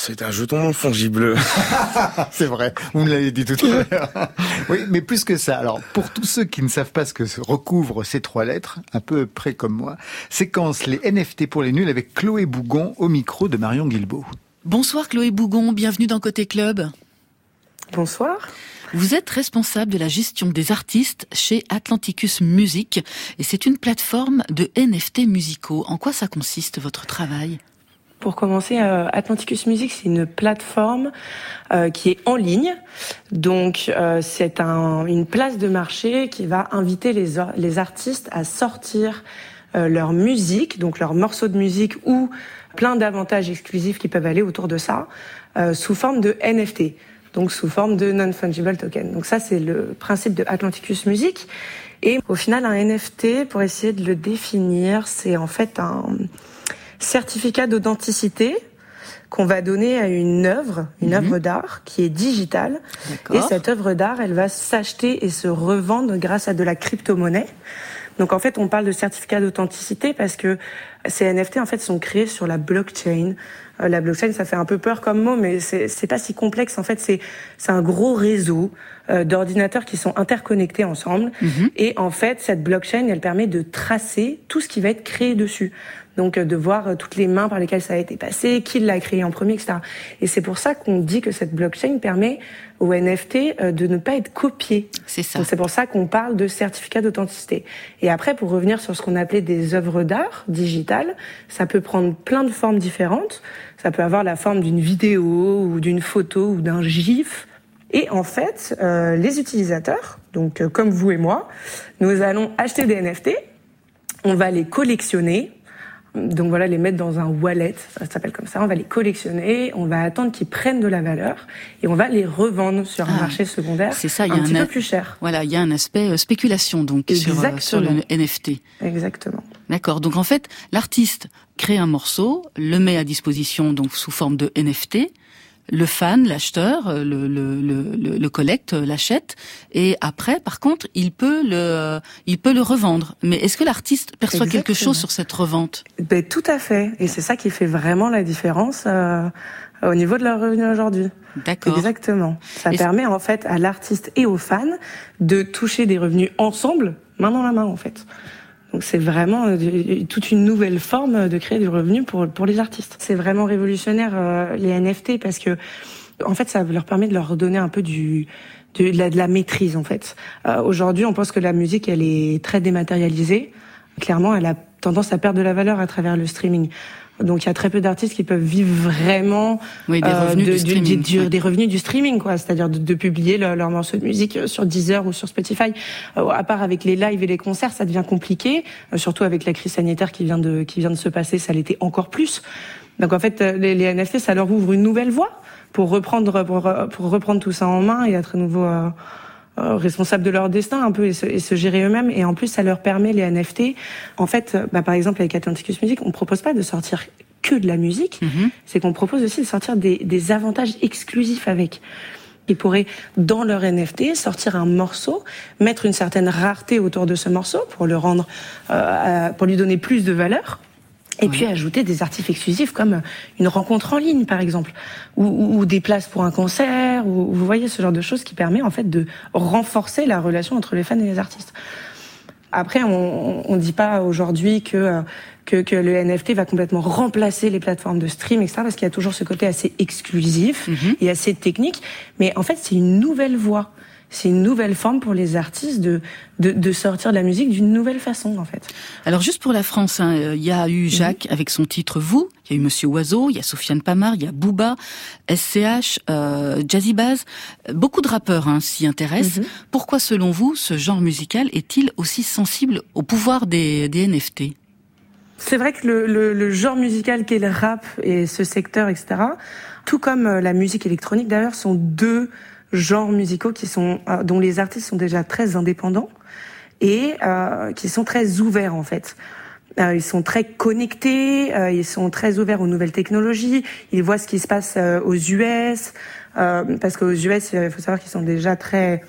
C'est un jeton fongible. <laughs> C'est vrai, vous me l'avez dit tout à l'heure. <laughs> Oui, mais plus que ça. Alors, pour tous ceux qui ne savent pas ce que recouvrent ces trois lettres, un peu près comme moi, séquence les NFT pour les nuls avec Chloé Bougon au micro de Marion Guilbault. Bonsoir Chloé Bougon, bienvenue dans Côté Club. Bonsoir. Vous êtes responsable de la gestion des artistes chez Atlanticus Music et c'est une plateforme de NFT musicaux. En quoi ça consiste votre travail? Pour commencer, euh, Atlanticus Music, c'est une plateforme euh, qui est en ligne. Donc, euh, c'est un, une place de marché qui va inviter les, les artistes à sortir euh, leur musique, donc leurs morceaux de musique ou plein d'avantages exclusifs qui peuvent aller autour de ça, euh, sous forme de NFT, donc sous forme de non-fungible token. Donc ça, c'est le principe de Atlanticus Music. Et au final, un NFT, pour essayer de le définir, c'est en fait un certificat d'authenticité qu'on va donner à une œuvre, une œuvre d'art qui est digitale. Et cette œuvre d'art, elle va s'acheter et se revendre grâce à de la crypto-monnaie. Donc en fait, on parle de certificat d'authenticité parce que ces NFT en fait sont créés sur la blockchain. Euh, la blockchain, ça fait un peu peur comme mot, mais c'est pas si complexe. En fait, c'est c'est un gros réseau euh, d'ordinateurs qui sont interconnectés ensemble. Et en fait, cette blockchain, elle permet de tracer tout ce qui va être créé dessus. Donc euh, de voir euh, toutes les mains par lesquelles ça a été passé, qui l'a créé en premier, etc. Et c'est pour ça qu'on dit que cette blockchain permet aux NFT euh, de ne pas être copiés. C'est ça. C'est pour ça qu'on parle de certificat d'authenticité. Et après, pour revenir sur ce qu'on appelait des œuvres d'art digitales, ça peut prendre plein de formes différentes. Ça peut avoir la forme d'une vidéo ou d'une photo ou d'un gif. Et en fait, euh, les utilisateurs, donc euh, comme vous et moi, nous allons acheter des NFT, on va les collectionner, donc voilà, les mettre dans un wallet, ça s'appelle comme ça. On va les collectionner, on va attendre qu'ils prennent de la valeur et on va les revendre sur un Ah, marché secondaire c'est ça, il y a un petit peu plus cher. Voilà, il y a un aspect euh, spéculation donc sur, euh, sur le. NFT. Exactement. D'accord. Donc en fait, l'artiste crée un morceau, le met à disposition donc sous forme de NFT. Le fan, l'acheteur, euh, le, le, le, le, le collecte, euh, l'achète, et après, par contre, il peut le, il peut le revendre. Mais est-ce que l'artiste perçoit quelque chose sur cette revente? Ben, tout à fait. Et c'est ça qui fait vraiment la différence euh, au niveau de leur revenu aujourd'hui. D'accord. Exactement. Ça Et- permet en fait à l'artiste et aux fans de toucher des revenus ensemble, main dans la main en fait. Donc c'est vraiment euh, du- toute une nouvelle forme de créer du revenu pour pour les artistes. C'est vraiment révolutionnaire euh, les NFT parce que en fait ça leur permet de leur donner un peu du de la, de la maîtrise en fait. Euh, Aujourd'hui, on pense que la musique elle est très dématérialisée. Clairement, elle a tendance à perdre de la valeur à travers le streaming. Donc il y a très peu d'artistes qui peuvent vivre vraiment Oui, des euh, revenus de- du streaming. du- ouais. des revenus du streaming, quoi. C'est-à-dire de, de publier leur, leur morceau de musique euh, sur Deezer ou sur Spotify. Euh, à part avec les lives et les concerts, ça devient compliqué. Euh, surtout avec la crise sanitaire qui vient de qui vient de se passer, ça l'était encore plus. Donc en fait, les, les NFT, ça leur ouvre une nouvelle voie pour reprendre pour, pour reprendre tout ça en main et être à nouveau responsables de leur destin un peu et se, et se gérer eux-mêmes. Et en plus, ça leur permet les NFT. En fait, euh, bah, par exemple avec Atlanticus Music, on propose pas de sortir que de la musique, Mhm. c'est qu'on propose aussi de sortir des, des avantages exclusifs avec. Ils pourraient, dans leur NFT, sortir un morceau, mettre une certaine rareté autour de ce morceau pour le rendre, euh, pour lui donner plus de valeur. Et puis ajouter des articles exclusifs comme une rencontre en ligne, par exemple, ou, ou- ou des places pour un concert, ou vous voyez ce genre de choses qui permet en fait de renforcer la relation entre les fans et les artistes. Après, on ne dit pas aujourd'hui que euh, que, que le NFT va complètement remplacer les plateformes de stream, etc. Parce qu'il y a toujours ce côté assez exclusif Mhm. et assez technique. Mais en fait, c'est une nouvelle voie. C'est une nouvelle forme pour les artistes de, de, de sortir de la musique d'une nouvelle façon, en fait. Alors juste pour la France, hein, il y a eu Jacques avec son titre Vous, il y a eu Monsieur Oiseau, il y a Sofiane Pamar, il y a Booba, SCH, euh, Jazzy Baz, Euh, beaucoup de rappeurs hein, s'y intéressent. Pourquoi selon vous ce genre musical est-il aussi sensible au pouvoir des, des NFT C'est vrai que le, le, le genre musical qu'est le rap et ce secteur, etc., tout comme euh, la musique électronique d'ailleurs, sont deux genres musicaux qui sont euh, dont les artistes sont déjà très indépendants et euh, qui sont très ouverts en fait. Euh, ils sont très connectés, euh, ils sont très ouverts aux nouvelles technologies, ils voient ce qui se passe euh, aux US, euh, parce qu'aux US, il faut savoir qu'ils sont déjà très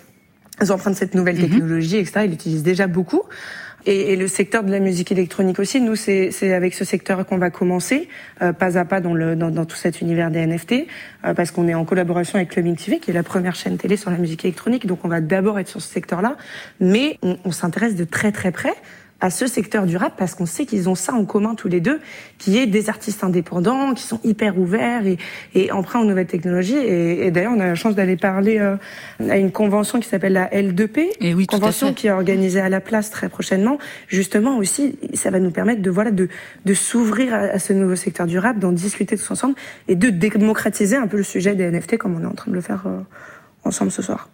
empreints de cette nouvelle technologie, etc. Ils l'utilisent déjà beaucoup. Et, et le secteur de la musique électronique aussi, nous, c'est avec ce secteur qu'on va commencer, euh, pas à pas dans, le, dans, dans tout cet univers des NFT, euh, parce qu'on est en collaboration avec Clubbing TV, qui est la première chaîne télé sur la musique électronique. Donc on va d'abord être sur ce secteur-là, mais on, on s'intéresse de très très près à ce secteur du rap parce qu'on sait qu'ils ont ça en commun tous les deux, qui est des artistes indépendants, qui sont hyper ouverts et, et emprunts aux nouvelles technologies. Et, et d'ailleurs, on a la chance d'aller parler euh, à une convention qui s'appelle la L2P, Et oui, tout à convention qui est organisée à la place très prochainement. Justement aussi, ça va nous permettre de voilà de, de s'ouvrir à, à ce nouveau secteur du rap, d'en discuter tous ensemble et de démocratiser un peu le sujet des NFT comme on est en train de le faire euh, ensemble ce soir.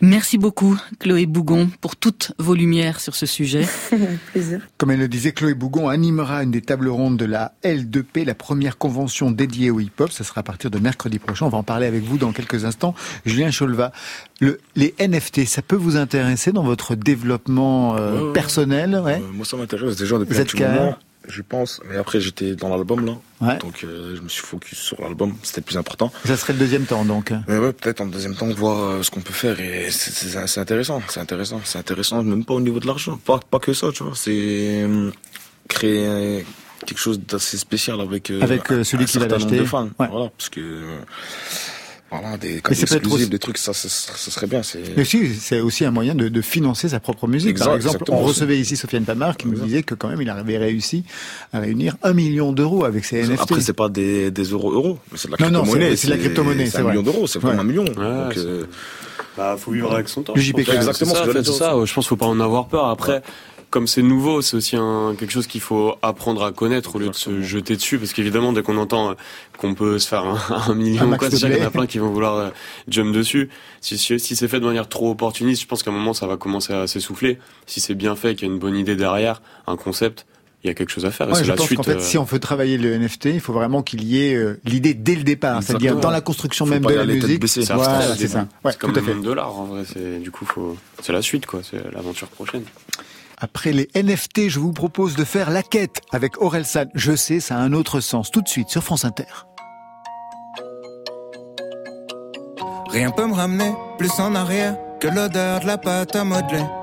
Merci beaucoup Chloé Bougon pour toutes vos lumières sur ce sujet. <laughs> Plaisir. Comme elle le disait, Chloé Bougon animera une des tables rondes de la L2P, la première convention dédiée au hip-hop. Ce sera à partir de mercredi prochain. On va en parler avec vous dans quelques instants. Julien Cholva, le, les NFT, ça peut vous intéresser dans votre développement euh, personnel ouais? Euh, moi, ça m'intéresse déjà depuis Vous un petit moment. Je pense, mais après j'étais dans l'album là, Ouais. donc euh, je me suis focus sur l'album, c'était le plus important. Ça serait le deuxième temps, donc. Mais ouais, peut-être en deuxième temps voir euh, ce qu'on peut faire et c'est- intéressant, c'est intéressant, c'est intéressant, même pas au niveau de l'argent, pas pas que ça, tu vois, c'est euh, créer quelque chose d'assez spécial avec euh, Avec, celui un qui va certain nombre de fans, Ouais. voilà, parce que voilà des Mais cas c'est peut-être exclusifs, aussi- des trucs, ça, ça, ça, ça serait bien, c'est Mais si, c'est aussi un moyen de, de financer sa propre musique. Par exemple, on recevait ici Sofiane Pamar qui nous disait que quand même il avait réussi à réunir un million d'euros avec ses NFT. Après, c'est pas des, des euros euros, mais c'est de la Non, non, crypto-monnaie. c'est- c'est de la crypto-monnaie, c'est un million d'euros, c'est vraiment Ouais. un million. Ouais, Donc, euh, Bah, faut vivre avec son temps. Le je. JPK, exactement C'est ce que ça, Je pense qu'il faut pas en avoir peur. Après, comme c'est nouveau, c'est aussi un, quelque chose qu'il faut apprendre à connaître au lieu de se jeter dessus. Parce qu'évidemment, dès qu'on entend euh, qu'on peut se faire un, <laughs> un million, Un quoi, déjà, il y en a plein qui vont vouloir euh, jump dessus. Si, si, si c'est fait de manière trop opportuniste, je pense qu'à un moment, ça va commencer à s'essouffler. Si c'est bien fait, qu'il y a une bonne idée derrière, un concept, il y a quelque chose à faire. Et Ouais, c'est je la pense suite. qu'en fait, euh, si on veut travailler le NFT, il faut vraiment qu'il y ait euh, l'idée dès le départ, c'est-à-dire dans la construction Faut même de la musique. baissée. c'est Voilà, ça. Ouais, c'est comme tout à fait. l'art, en vrai. C'est, du coup, faut, c'est la suite, quoi. C'est l'aventure prochaine. Après les NFT, je vous propose de faire la quête avec Aurel San. Je sais, ça a un autre sens. Tout de suite sur France Inter. Rien peut me ramener plus en arrière que l'odeur de la pâte à modeler.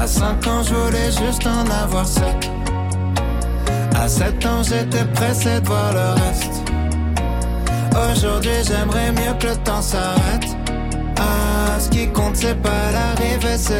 À 5 ans, je voulais juste en avoir 7. À 7 ans, j'étais pressé de voir le reste. Aujourd'hui, j'aimerais mieux que le temps s'arrête. Ah, ce qui compte, c'est pas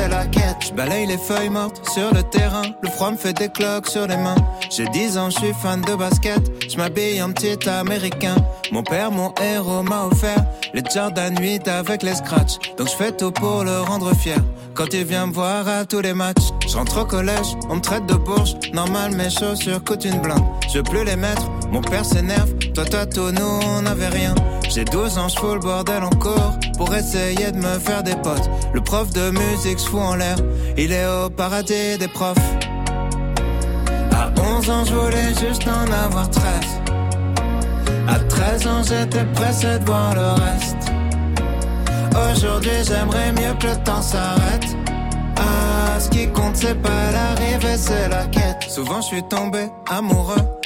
la quête. Je balaye les feuilles mortes sur le terrain. Le froid me fait des cloques sur les mains. J'ai 10 ans, je suis fan de basket. Je m'habille en petit américain. Mon père, mon héros, m'a offert les Jordan 8 avec les scratchs. Donc je fais tout pour le rendre fier. Quand il vient me voir à tous les matchs, je rentre au collège, on me traite de bourge. Normal, mes chaussures coûtent une blinde. Je veux plus les mettre, mon père s'énerve. Toi, toi, tout, nous, on n'avait rien. J'ai 12 ans, je fous le bordel en cours pour essayer de me faire des potes. Le prof de musique se fout en l'air, il est au paradis des profs. À 11 ans, je voulais juste en avoir 13. À 13 ans, j'étais pressé de voir le reste. Aujourd'hui, j'aimerais mieux que le temps s'arrête. Ah, ce qui compte, c'est pas l'arrivée, c'est la quête. Souvent, je suis tombé amoureux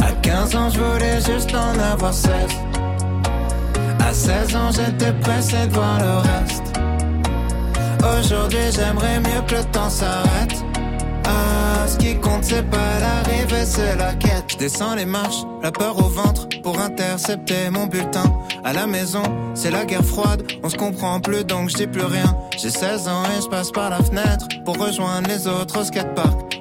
À 15 ans, je voulais juste en avoir 16. À 16 ans, j'étais pressé de voir le reste. Aujourd'hui, j'aimerais mieux que le temps s'arrête. Ah, ce qui compte, c'est pas l'arrivée, c'est la quête. Descends les marches, la peur au ventre, pour intercepter mon bulletin. À la maison, c'est la guerre froide, on se comprend plus donc je dis plus rien. J'ai 16 ans et je passe par la fenêtre pour rejoindre les autres au skatepark.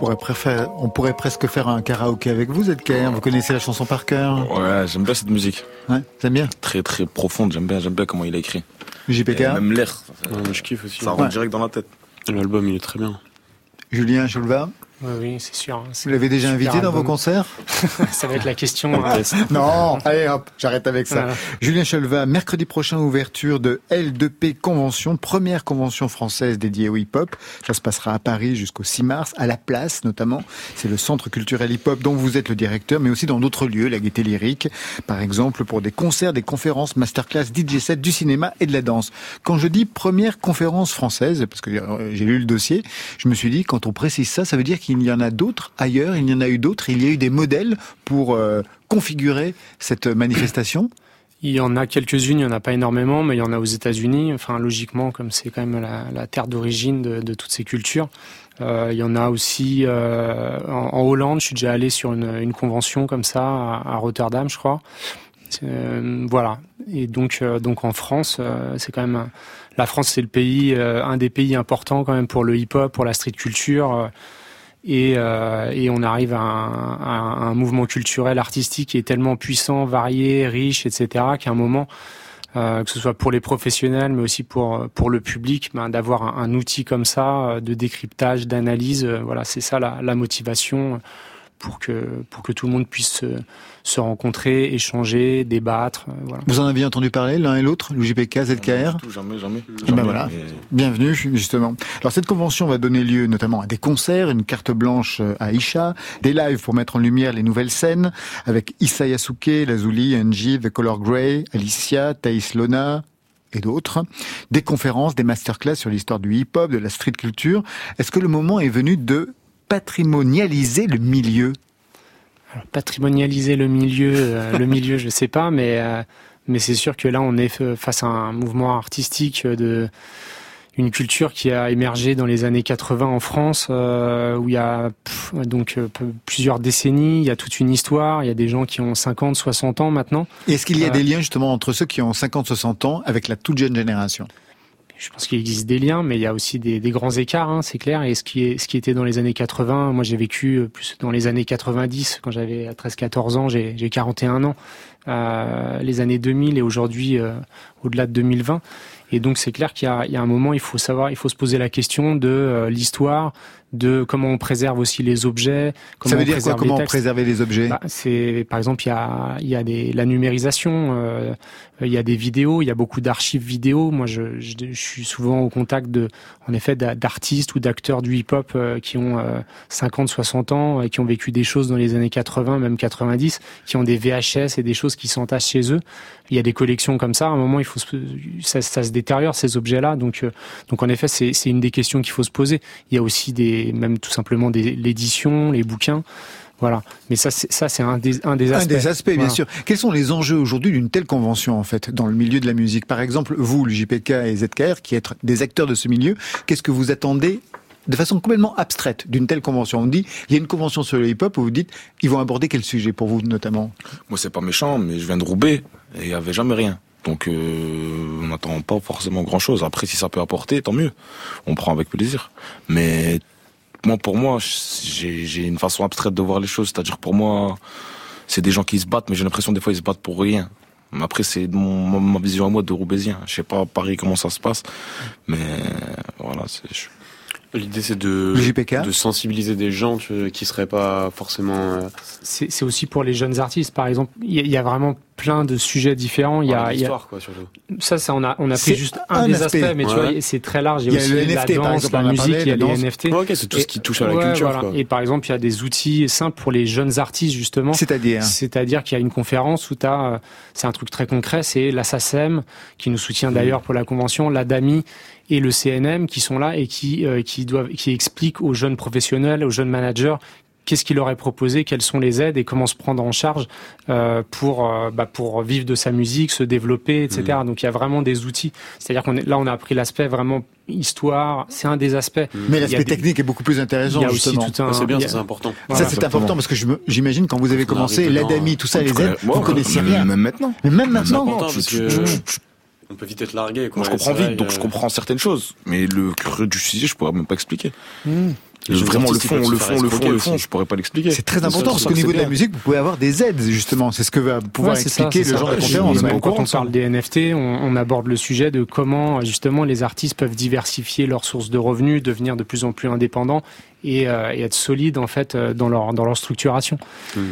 Pourrait, préférer- on pourrait presque faire un karaoké avec vous, ZKR. Vous connaissez la chanson par cœur Ouais, j'aime bien cette musique. Ouais, t'aimes bien? Très très profonde, j'aime bien, j'aime bien comment il a écrit. JPK Et Même l'air, Ouais, je kiffe aussi. ça rentre Ouais. direct dans la tête. L'album, il est très bien. Julien Cholva, Oui, oui, c'est sûr. hein. vous l'avez déjà invité dans vos concerts <laughs> Ça va être la question. hein. Non, allez hop, j'arrête avec ça. Voilà. Julien Cholva, mercredi prochain, ouverture de L2P Convention, première convention française dédiée au hip-hop. Ça se passera à Paris jusqu'au 6 mars, à la place notamment. C'est le centre culturel hip-hop dont vous êtes le directeur, mais aussi dans d'autres lieux, la Gaieté Lyrique, par exemple pour des concerts, des conférences, masterclass, DJ set, du cinéma et de la danse. Quand je dis première conférence française, parce que euh, j'ai lu le dossier, je me suis dit, quand on précise ça, ça veut dire qu'il y en a d'autres ailleurs, il y en a eu d'autres, il y a eu des modèles pour euh, configurer cette manifestation. Il y en a quelques-unes, il n'y en a pas énormément, mais il y en a aux États-Unis. Enfin, logiquement, comme c'est quand même la, terre d'origine de, toutes ces cultures. Euh, il y en a aussi euh, en, Hollande. Je suis déjà allé sur une, convention comme ça à, Rotterdam, je crois. Voilà. Et donc, donc en France, c'est quand même la France, c'est le pays, un des pays importants quand même pour le hip-hop, pour la street culture. Et, euh, et on arrive à un, à un mouvement culturel, artistique qui est tellement puissant, varié, riche, etc., qu'à un moment, euh, que ce soit pour les professionnels, mais aussi pour pour le public, ben, d'avoir un, outil comme ça euh, de décryptage, d'analyse, euh, voilà, c'est ça la, la motivation pour que pour que tout le monde puisse se, se rencontrer, échanger, débattre, euh, voilà. Vous en aviez entendu parler l'un et l'autre, le JPK, ZKR jamais, jamais. Eh ben Jamais, voilà. mais- Bienvenue, justement. Alors, cette convention va donner lieu notamment à des concerts, une carte blanche euh, à Isha, des lives pour mettre en lumière les nouvelles scènes, avec Issa Yasuke, Lazuli, Angie, The Color Grey, Alicia, Thaïs Lona, et d'autres, des conférences, des masterclass sur l'histoire du hip-hop, de la street culture. Est-ce que le moment est venu de patrimonialiser le milieu Alors, patrimonialiser le milieu, euh, <laughs> le milieu, je sais pas, mais euh, mais c'est sûr que là, on est face à un mouvement artistique de une culture qui a émergé dans les années 80 en France, euh, où il y a pff, donc euh, plusieurs décennies, il y a toute une histoire, il y a des gens qui ont 50, 60 ans maintenant. Est-ce qu'il y a Euh, des liens justement entre ceux qui ont 50-60 ans avec la toute jeune génération? Je pense qu'il existe des liens, mais il y a aussi des, des grands écarts, hein, c'est clair. Et ce qui, est, ce qui était dans les années 80, moi j'ai vécu euh, plus dans les années 90, quand j'avais 13-14 ans, j'ai j'ai 41 ans. Euh, les années 2000 et aujourd'hui euh, au-delà de 2020. Et donc c'est clair qu'il y, y a un moment, il faut savoir, il faut se poser la question de euh, l'histoire, de comment on préserve aussi les objets. Comment Ça veut on dire quoi les Comment préserver les objets? Bah, c'est par exemple il y a il y a des la numérisation, euh, il y a des vidéos, il y a beaucoup d'archives vidéo. Moi, je, je, je suis souvent au contact de en effet d'a- d'artistes ou d'acteurs du hip-hop euh, qui ont euh, 50, 60 ans et qui ont vécu des choses dans les années 80, même 90, qui ont des VHS et des choses qui s'entassent chez eux. Il y a des collections comme ça. À un moment, il faut se, ça, ça se détériore ces objets-là. Donc, euh, donc en effet, c'est c'est une des questions qu'il faut se poser. Il y a aussi des même tout simplement des l'édition, les bouquins. Voilà. Mais ça, c'est ça, c'est un des un des Un aspects. des aspects, bien Voilà. sûr. Quels sont les enjeux aujourd'hui d'une telle convention, en fait, dans le milieu de la musique? Par exemple, vous, le JPK et ZKR, qui êtes des acteurs de ce milieu, qu'est-ce que vous attendez de façon complètement abstraite d'une telle convention? On dit, il y a une convention sur le hip-hop où vous dites, ils vont aborder quel sujet pour vous, notamment? Moi, c'est pas méchant, mais je viens de Roubaix et il y avait jamais rien. Donc, euh, on n'attend pas forcément grand-chose. Après, si ça peut apporter, tant mieux. On prend avec plaisir. Mais moi, pour moi, j'ai une façon abstraite de voir les choses. C'est-à-dire, pour moi, c'est des gens qui se battent, mais j'ai l'impression des fois ils se battent pour rien. Mais Après, c'est ma vision à moi de Roubaisien. Je sais pas à Paris comment ça se passe, mais voilà, c'est. L'idée c'est de sensibiliser des gens tu qui seraient pas forcément euh, C'est aussi pour les jeunes artistes, par exemple. Il y, a- il y a vraiment plein de sujets différents. Il y a, l'histoire quoi surtout. ça, ça, on a, on a pris juste un, un des aspect. aspects, mais tu vois, c'est très large. Il y a, y a aussi le la NFT, par danse, exemple, la musique, il y a la les. NFT. Ok, c'est tout ce qui touche à la Ouais, culture voilà. quoi. Et par exemple, il y a des outils simples pour les jeunes artistes, justement. C'est-à-dire? C'est-à-dire qu'il y a une conférence où tu as, c'est un truc très concret, c'est la SACEM, qui nous soutient d'ailleurs pour la convention, la DAMI et le CNM qui sont là et qui, euh, qui doivent, qui expliquent aux jeunes professionnels, aux jeunes managers, qu'est-ce qu'il leur est proposé, quelles sont les aides et comment se prendre en charge euh, pour euh, bah, pour vivre de sa musique, se développer, etc. Donc il y a vraiment des outils. C'est-à-dire qu'on est là, on a appris l'aspect vraiment histoire. C'est un des aspects. Mais y a l'aspect des- technique est beaucoup plus intéressant, Il y a aussi justement. tout un. Ouais, c'est bien, a- c'est important. Voilà. ça, c'est important parce que je me- j'imagine quand vous avez commencé, dedans, l'ADAMI, tout ça, les aides, moi, vous connaissiez même- rien. Même maintenant. Mais même C'est maintenant, important je- parce je- que je- on peut vite être largué quoi. je Et comprends vrai, vite, donc euh, je comprends certaines choses. Mais le creux du sujet, je pourrais même pas expliquer. Hmm. Vraiment, le fond, le fond, le fond, le fond, je pourrais pas l'expliquer. c'est très important parce qu'au niveau de la musique, vous pouvez avoir des aides, justement. C'est ce que va pouvoir Ouais, c'est ça, expliquer le ça. genre de conférence. quand courant on ça. parle des NFT, on, on aborde le sujet de comment justement les artistes peuvent diversifier leurs sources de revenus, devenir de plus en plus indépendants et, euh, et être solides en fait euh, dans leur dans leur structuration.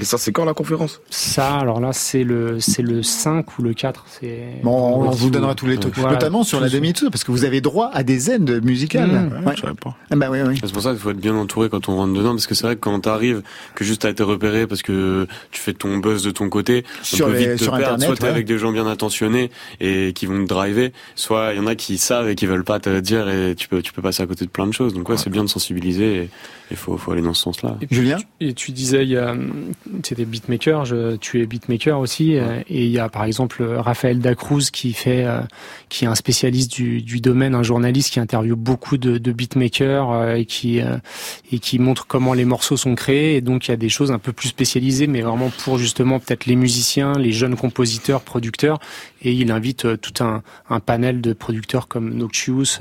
Et ça, c'est quand la conférence? Ça, alors là, c'est le c'est le 5 ou le 4. C'est Bon, on, vous donnera tous les trucs, Voilà, notamment sur la demi et tout ça, parce que vous avez droit à des aides musicales. Mmh. Ouais. Je savais pas. Ah Bah oui, oui. C'est pour ça qu'il faut être bien entouré quand on rentre dedans, parce que c'est vrai que quand t'arrives, que juste t'as été repéré parce que tu fais ton buzz de ton côté, Sur on peut les- vite te sur perdre. Internet, soit t'es ouais. avec des gens bien intentionnés et qui vont te driver, soit il y en a qui savent et qui veulent pas te le dire et tu peux tu peux passer à côté de plein de choses. Donc ouais, c'est bien de sensibiliser et il faut faut aller dans ce sens-là. Julien Et tu disais, il y a, c'était beatmaker, je, tu es beatmaker aussi, euh, et il y a par exemple Raphaël Dacruz qui fait, euh, qui est un spécialiste du, du domaine, un journaliste qui interviewe beaucoup de, de beatmakers euh, et qui euh, et qui montre comment les morceaux sont créés. Et donc il y a des choses un peu plus spécialisées, mais vraiment pour justement peut-être les musiciens, les jeunes compositeurs, producteurs. Et il invite tout un, un panel de producteurs comme Noctius.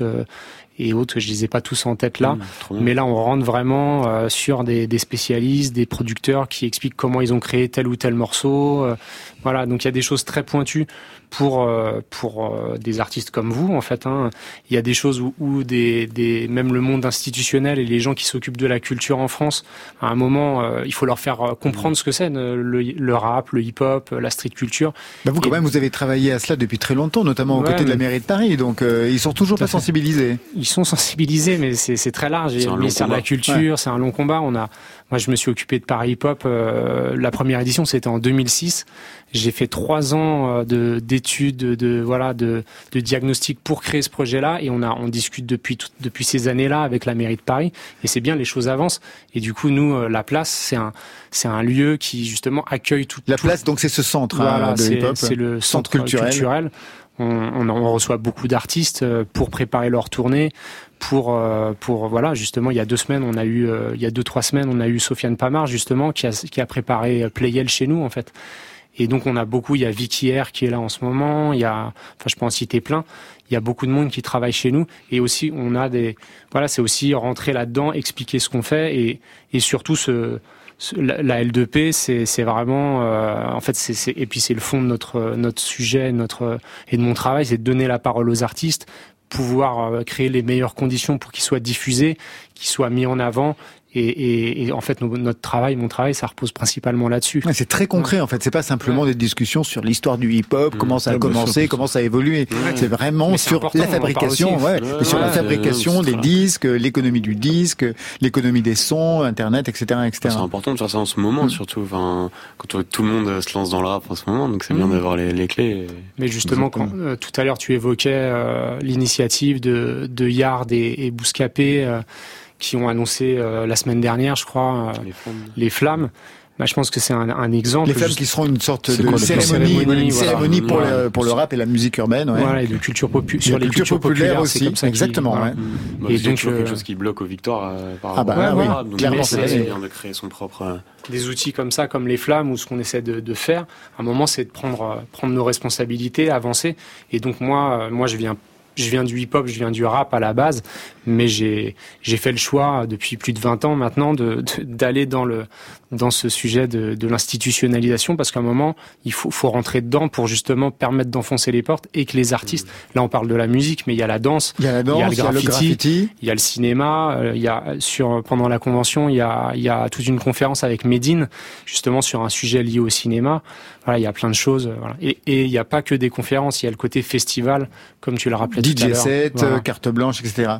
Et autres, je les ai pas tous en tête là, Mmh, mais là, on rentre vraiment euh, sur des, des spécialistes, des producteurs qui expliquent comment ils ont créé tel ou tel morceau. euh, voilà, donc il y a des choses très pointues pour euh, pour euh, des artistes comme vous, en fait. Hein. Il y a des choses où, où des, des même le monde institutionnel et les gens qui s'occupent de la culture en France, à un moment, euh, il faut leur faire euh, comprendre ce que c'est le, le rap, le hip-hop, la street culture. Bah vous, quand Et- même, vous avez travaillé à cela depuis très longtemps, notamment aux Ouais, côtés de la mairie de Paris, donc euh, ils sont toujours pas fait. sensibilisés. ils sont sensibilisés, mais c'est c'est très large. Et C'est un le long ministère de la combat. Culture, c'est un long combat. On a, moi, je me suis occupé de Paris Hip Hop. euh, la première édition, c'était en 2006. J'ai fait trois ans euh, de d'études, de, de voilà, de, de diagnostic pour créer ce projet-là, et on a, on discute depuis tout- depuis ces années-là avec la mairie de Paris. Et c'est bien, les choses avancent. Et du coup, nous, euh, la place, c'est un, c'est un lieu qui justement accueille tout. La tout- place, donc c'est ce centre hein, voilà, de hip-hop. c'est le centre centre, culturel. culturel. On, on, on reçoit beaucoup d'artistes euh, pour préparer leur tournée. Pour, euh, pour voilà, justement, il y a deux semaines, on a eu, euh, il y a deux trois semaines, on a eu Sofiane Pamar justement qui a, qui a préparé euh, Playel chez nous en fait. Et donc on a beaucoup, il y a Vicky R qui est là en ce moment, il y a, enfin je peux en citer plein, il y a beaucoup de monde qui travaille chez nous et aussi on a des, voilà, c'est aussi rentrer là-dedans, expliquer ce qu'on fait et, et surtout ce, la, la L2P, c'est vraiment, euh, en fait, c'est- et puis c'est le fond de notre notre sujet, notre et de mon travail, c'est de donner la parole aux artistes pouvoir créer les meilleures conditions pour qu'il soit diffusé, qu'il soit mis en avant et, en fait, notre travail, mon travail, ça repose principalement là-dessus. c'est très concret, en fait. C'est pas simplement des discussions sur l'histoire du hip-hop, mmh. comment ça a commencé, comment ça a évolué. C'est vraiment sur la fabrication, ouais, sur la fabrication des disques, l'économie du disque, l'économie des sons, Internet, etc., etc. C'est important de faire ça en ce moment, mmh. surtout. Enfin, quand tout le monde se lance dans le rap en ce moment, donc c'est bien mmh. d'avoir les, clés. Mais justement, quand, euh, tout à l'heure, tu évoquais euh, l'initiative de, de Yard et, et Bouscapé. Euh, qui ont annoncé euh, la semaine dernière, je crois, euh, les flammes. Bah, je pense que c'est un, un, exemple. Les flammes qui seront une sorte de cérémonie, cérémonie, pour, le, pour le rap et la musique urbaine. Ouais. Voilà, et de culture populaire sur les cultures populaires, aussi. Comme ça exactement. Ouais. Bah, et donc toujours quelque euh, chose qui bloque aux victoires par ah bah, ouais, rap. Donc, clairement, c'est bien de créer son propre. Des outils comme ça, comme les flammes, ou ce qu'on essaie de, de, faire. À un moment, c'est de prendre prendre nos responsabilités, avancer. Et donc moi, moi, je viens je viens du hip-hop, je viens du rap à la base, mais j'ai fait le choix depuis plus de 20 ans maintenant de d'aller dans le dans ce sujet de, de l'institutionnalisation parce qu'à un moment il faut faut rentrer dedans pour justement permettre d'enfoncer les portes et que les artistes là on parle de la musique mais il y a la danse il y a la danse il y a le graffiti il y a le, cinéma euh, il y a sur pendant la convention il y a il y a toute une conférence avec Medine justement sur un sujet lié au cinéma voilà il y a plein de choses voilà. et, et il n'y a pas que des conférences il y a le côté festival comme tu l'as rappelé DJ set carte blanche etc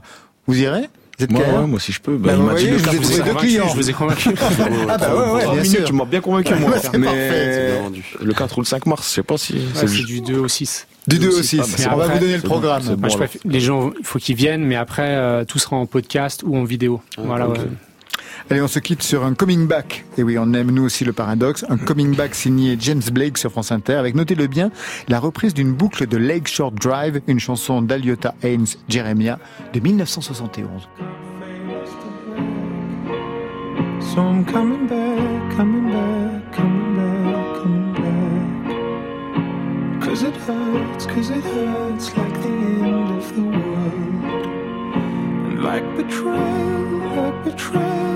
vous irez moi, ouais, moi si je peux. Bah, bah, il m'a dit vous ai deux clients. je vous ai convaincu. <laughs> ah bah ouais, ouais, bien sûr. Tu m'as bien convaincu, moi. <laughs> c'est parfait. Le 4 ou le 5 mars, je sais pas si... c'est du 2 au 6. Du 2 au 6. on va vous donner le programme. Bon, les gens, il faut qu'ils viennent, mais après, euh, tout sera en podcast ou en vidéo. Ah, voilà, ouais. Allez, on se quitte sur un coming back. Et oui, on aime nous aussi le paradoxe. Un coming back signé James Blake sur France Inter avec, notez-le bien, la reprise d'une boucle de Lakeshore Drive, une chanson d'Aliota Haynes Jeremiah de 1971. So I'm coming back, coming back, coming back, coming back. Cause it hurts, cause it hurts like the the like betrayal, betrayal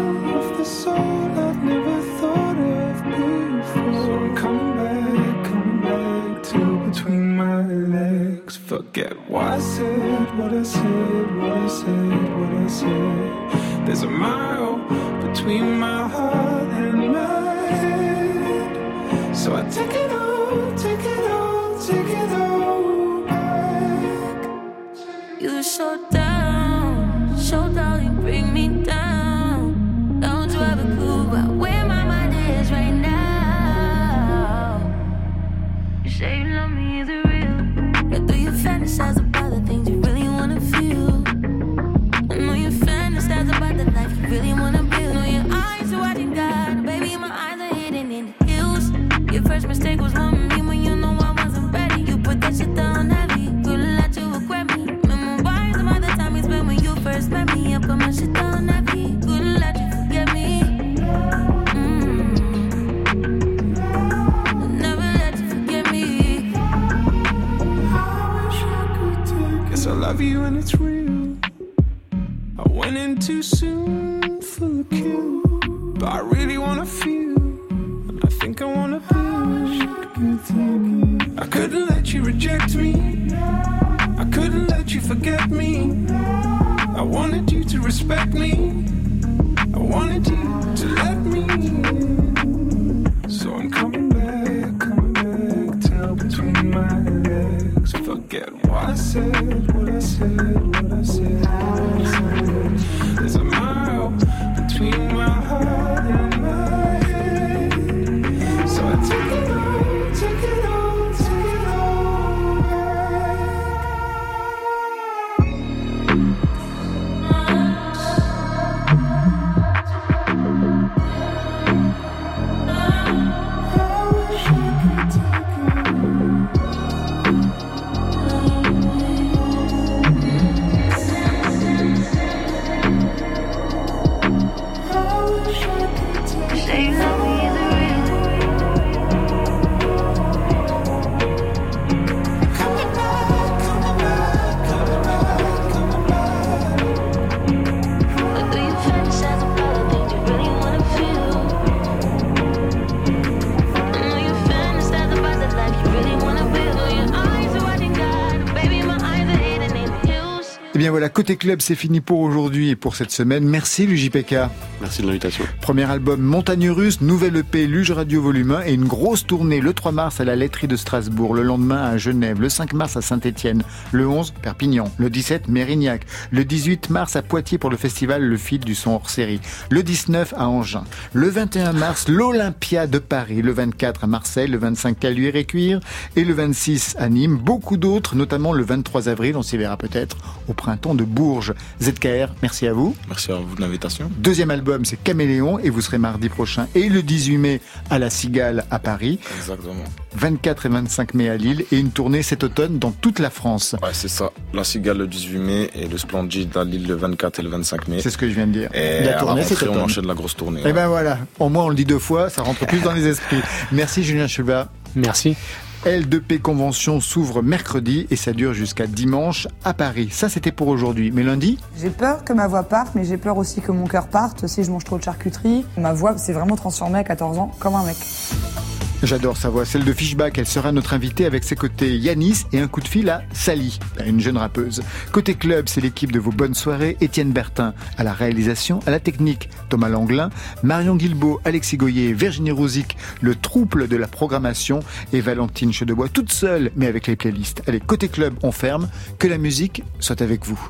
the soul I've never thought of before. So I'm coming back, coming back to between my legs. Forget what I said, what I said, what I said, what I said. There's a mile between my heart and my head. So I take it all, take it all, take it all back. You so down, so down, you bring me down. Fantasize about the things you really wanna feel? I know you fantasize about the life you really wanna build. Know your eyes are watching God, baby. My eyes are hidden in hills. Your first mistake was one me when you know I wasn't ready. You put that shit down you and it's real. I went in too soon for the kill, but I really wanna feel. And I think I wanna be. I couldn't let you reject me. I couldn't let you forget me. I wanted you to respect me. I wanted you to let me bien voilà, côté club, c'est fini pour aujourd'hui et pour cette semaine. Merci l'UJPK. Merci de l'invitation. Premier album Montagne Russe, nouvelle EP Luge Radio Volume 1 et une grosse tournée le 3 mars à la laiterie de Strasbourg, le lendemain à Genève, le 5 mars à Saint-Étienne, le 11 Perpignan, le 17 Mérignac, le 18 mars à Poitiers pour le festival Le Fil du son hors série, le 19 à Angers, le 21 mars l'Olympia de Paris, le 24 à Marseille, le 25 à Luire et Cuire et le 26 à Nîmes. Beaucoup d'autres, notamment le 23 avril, on s'y verra peut-être au printemps de Bourges. ZKR, merci à vous. Merci à vous de l'invitation. Deuxième album, c'est Caméléon et vous serez mardi prochain et le 18 mai à la Cigale à Paris. Exactement. 24 et 25 mai à Lille et une tournée cet automne dans toute la France. Ouais, c'est ça. La Cigale le 18 mai et le Splendid à Lille le 24 et le 25 mai. C'est ce que je viens de dire. Et la tournée, c'est on enchaîne la grosse tournée. Et ouais. ben voilà, au moins on le dit deux fois, ça rentre plus <laughs> dans les esprits. Merci Julien Cheva. Merci. L2P Convention s'ouvre mercredi et ça dure jusqu'à dimanche à Paris. Ça c'était pour aujourd'hui. Mais lundi, J'ai peur que ma voix parte, mais j'ai peur aussi que mon cœur parte si je mange trop de charcuterie. Ma voix s'est vraiment transformée à 14 ans comme un mec. J'adore sa voix, celle de Fishback. Elle sera notre invitée avec ses côtés Yanis et un coup de fil à Sally, une jeune rappeuse. Côté club, c'est l'équipe de vos bonnes soirées. Étienne Bertin à la réalisation, à la technique. Thomas Langlin, Marion Guilbeault, Alexis Goyer, Virginie Rosic, le trouble de la programmation et Valentine Chedebois toute seule, mais avec les playlists. Allez, côté club, on ferme. Que la musique soit avec vous.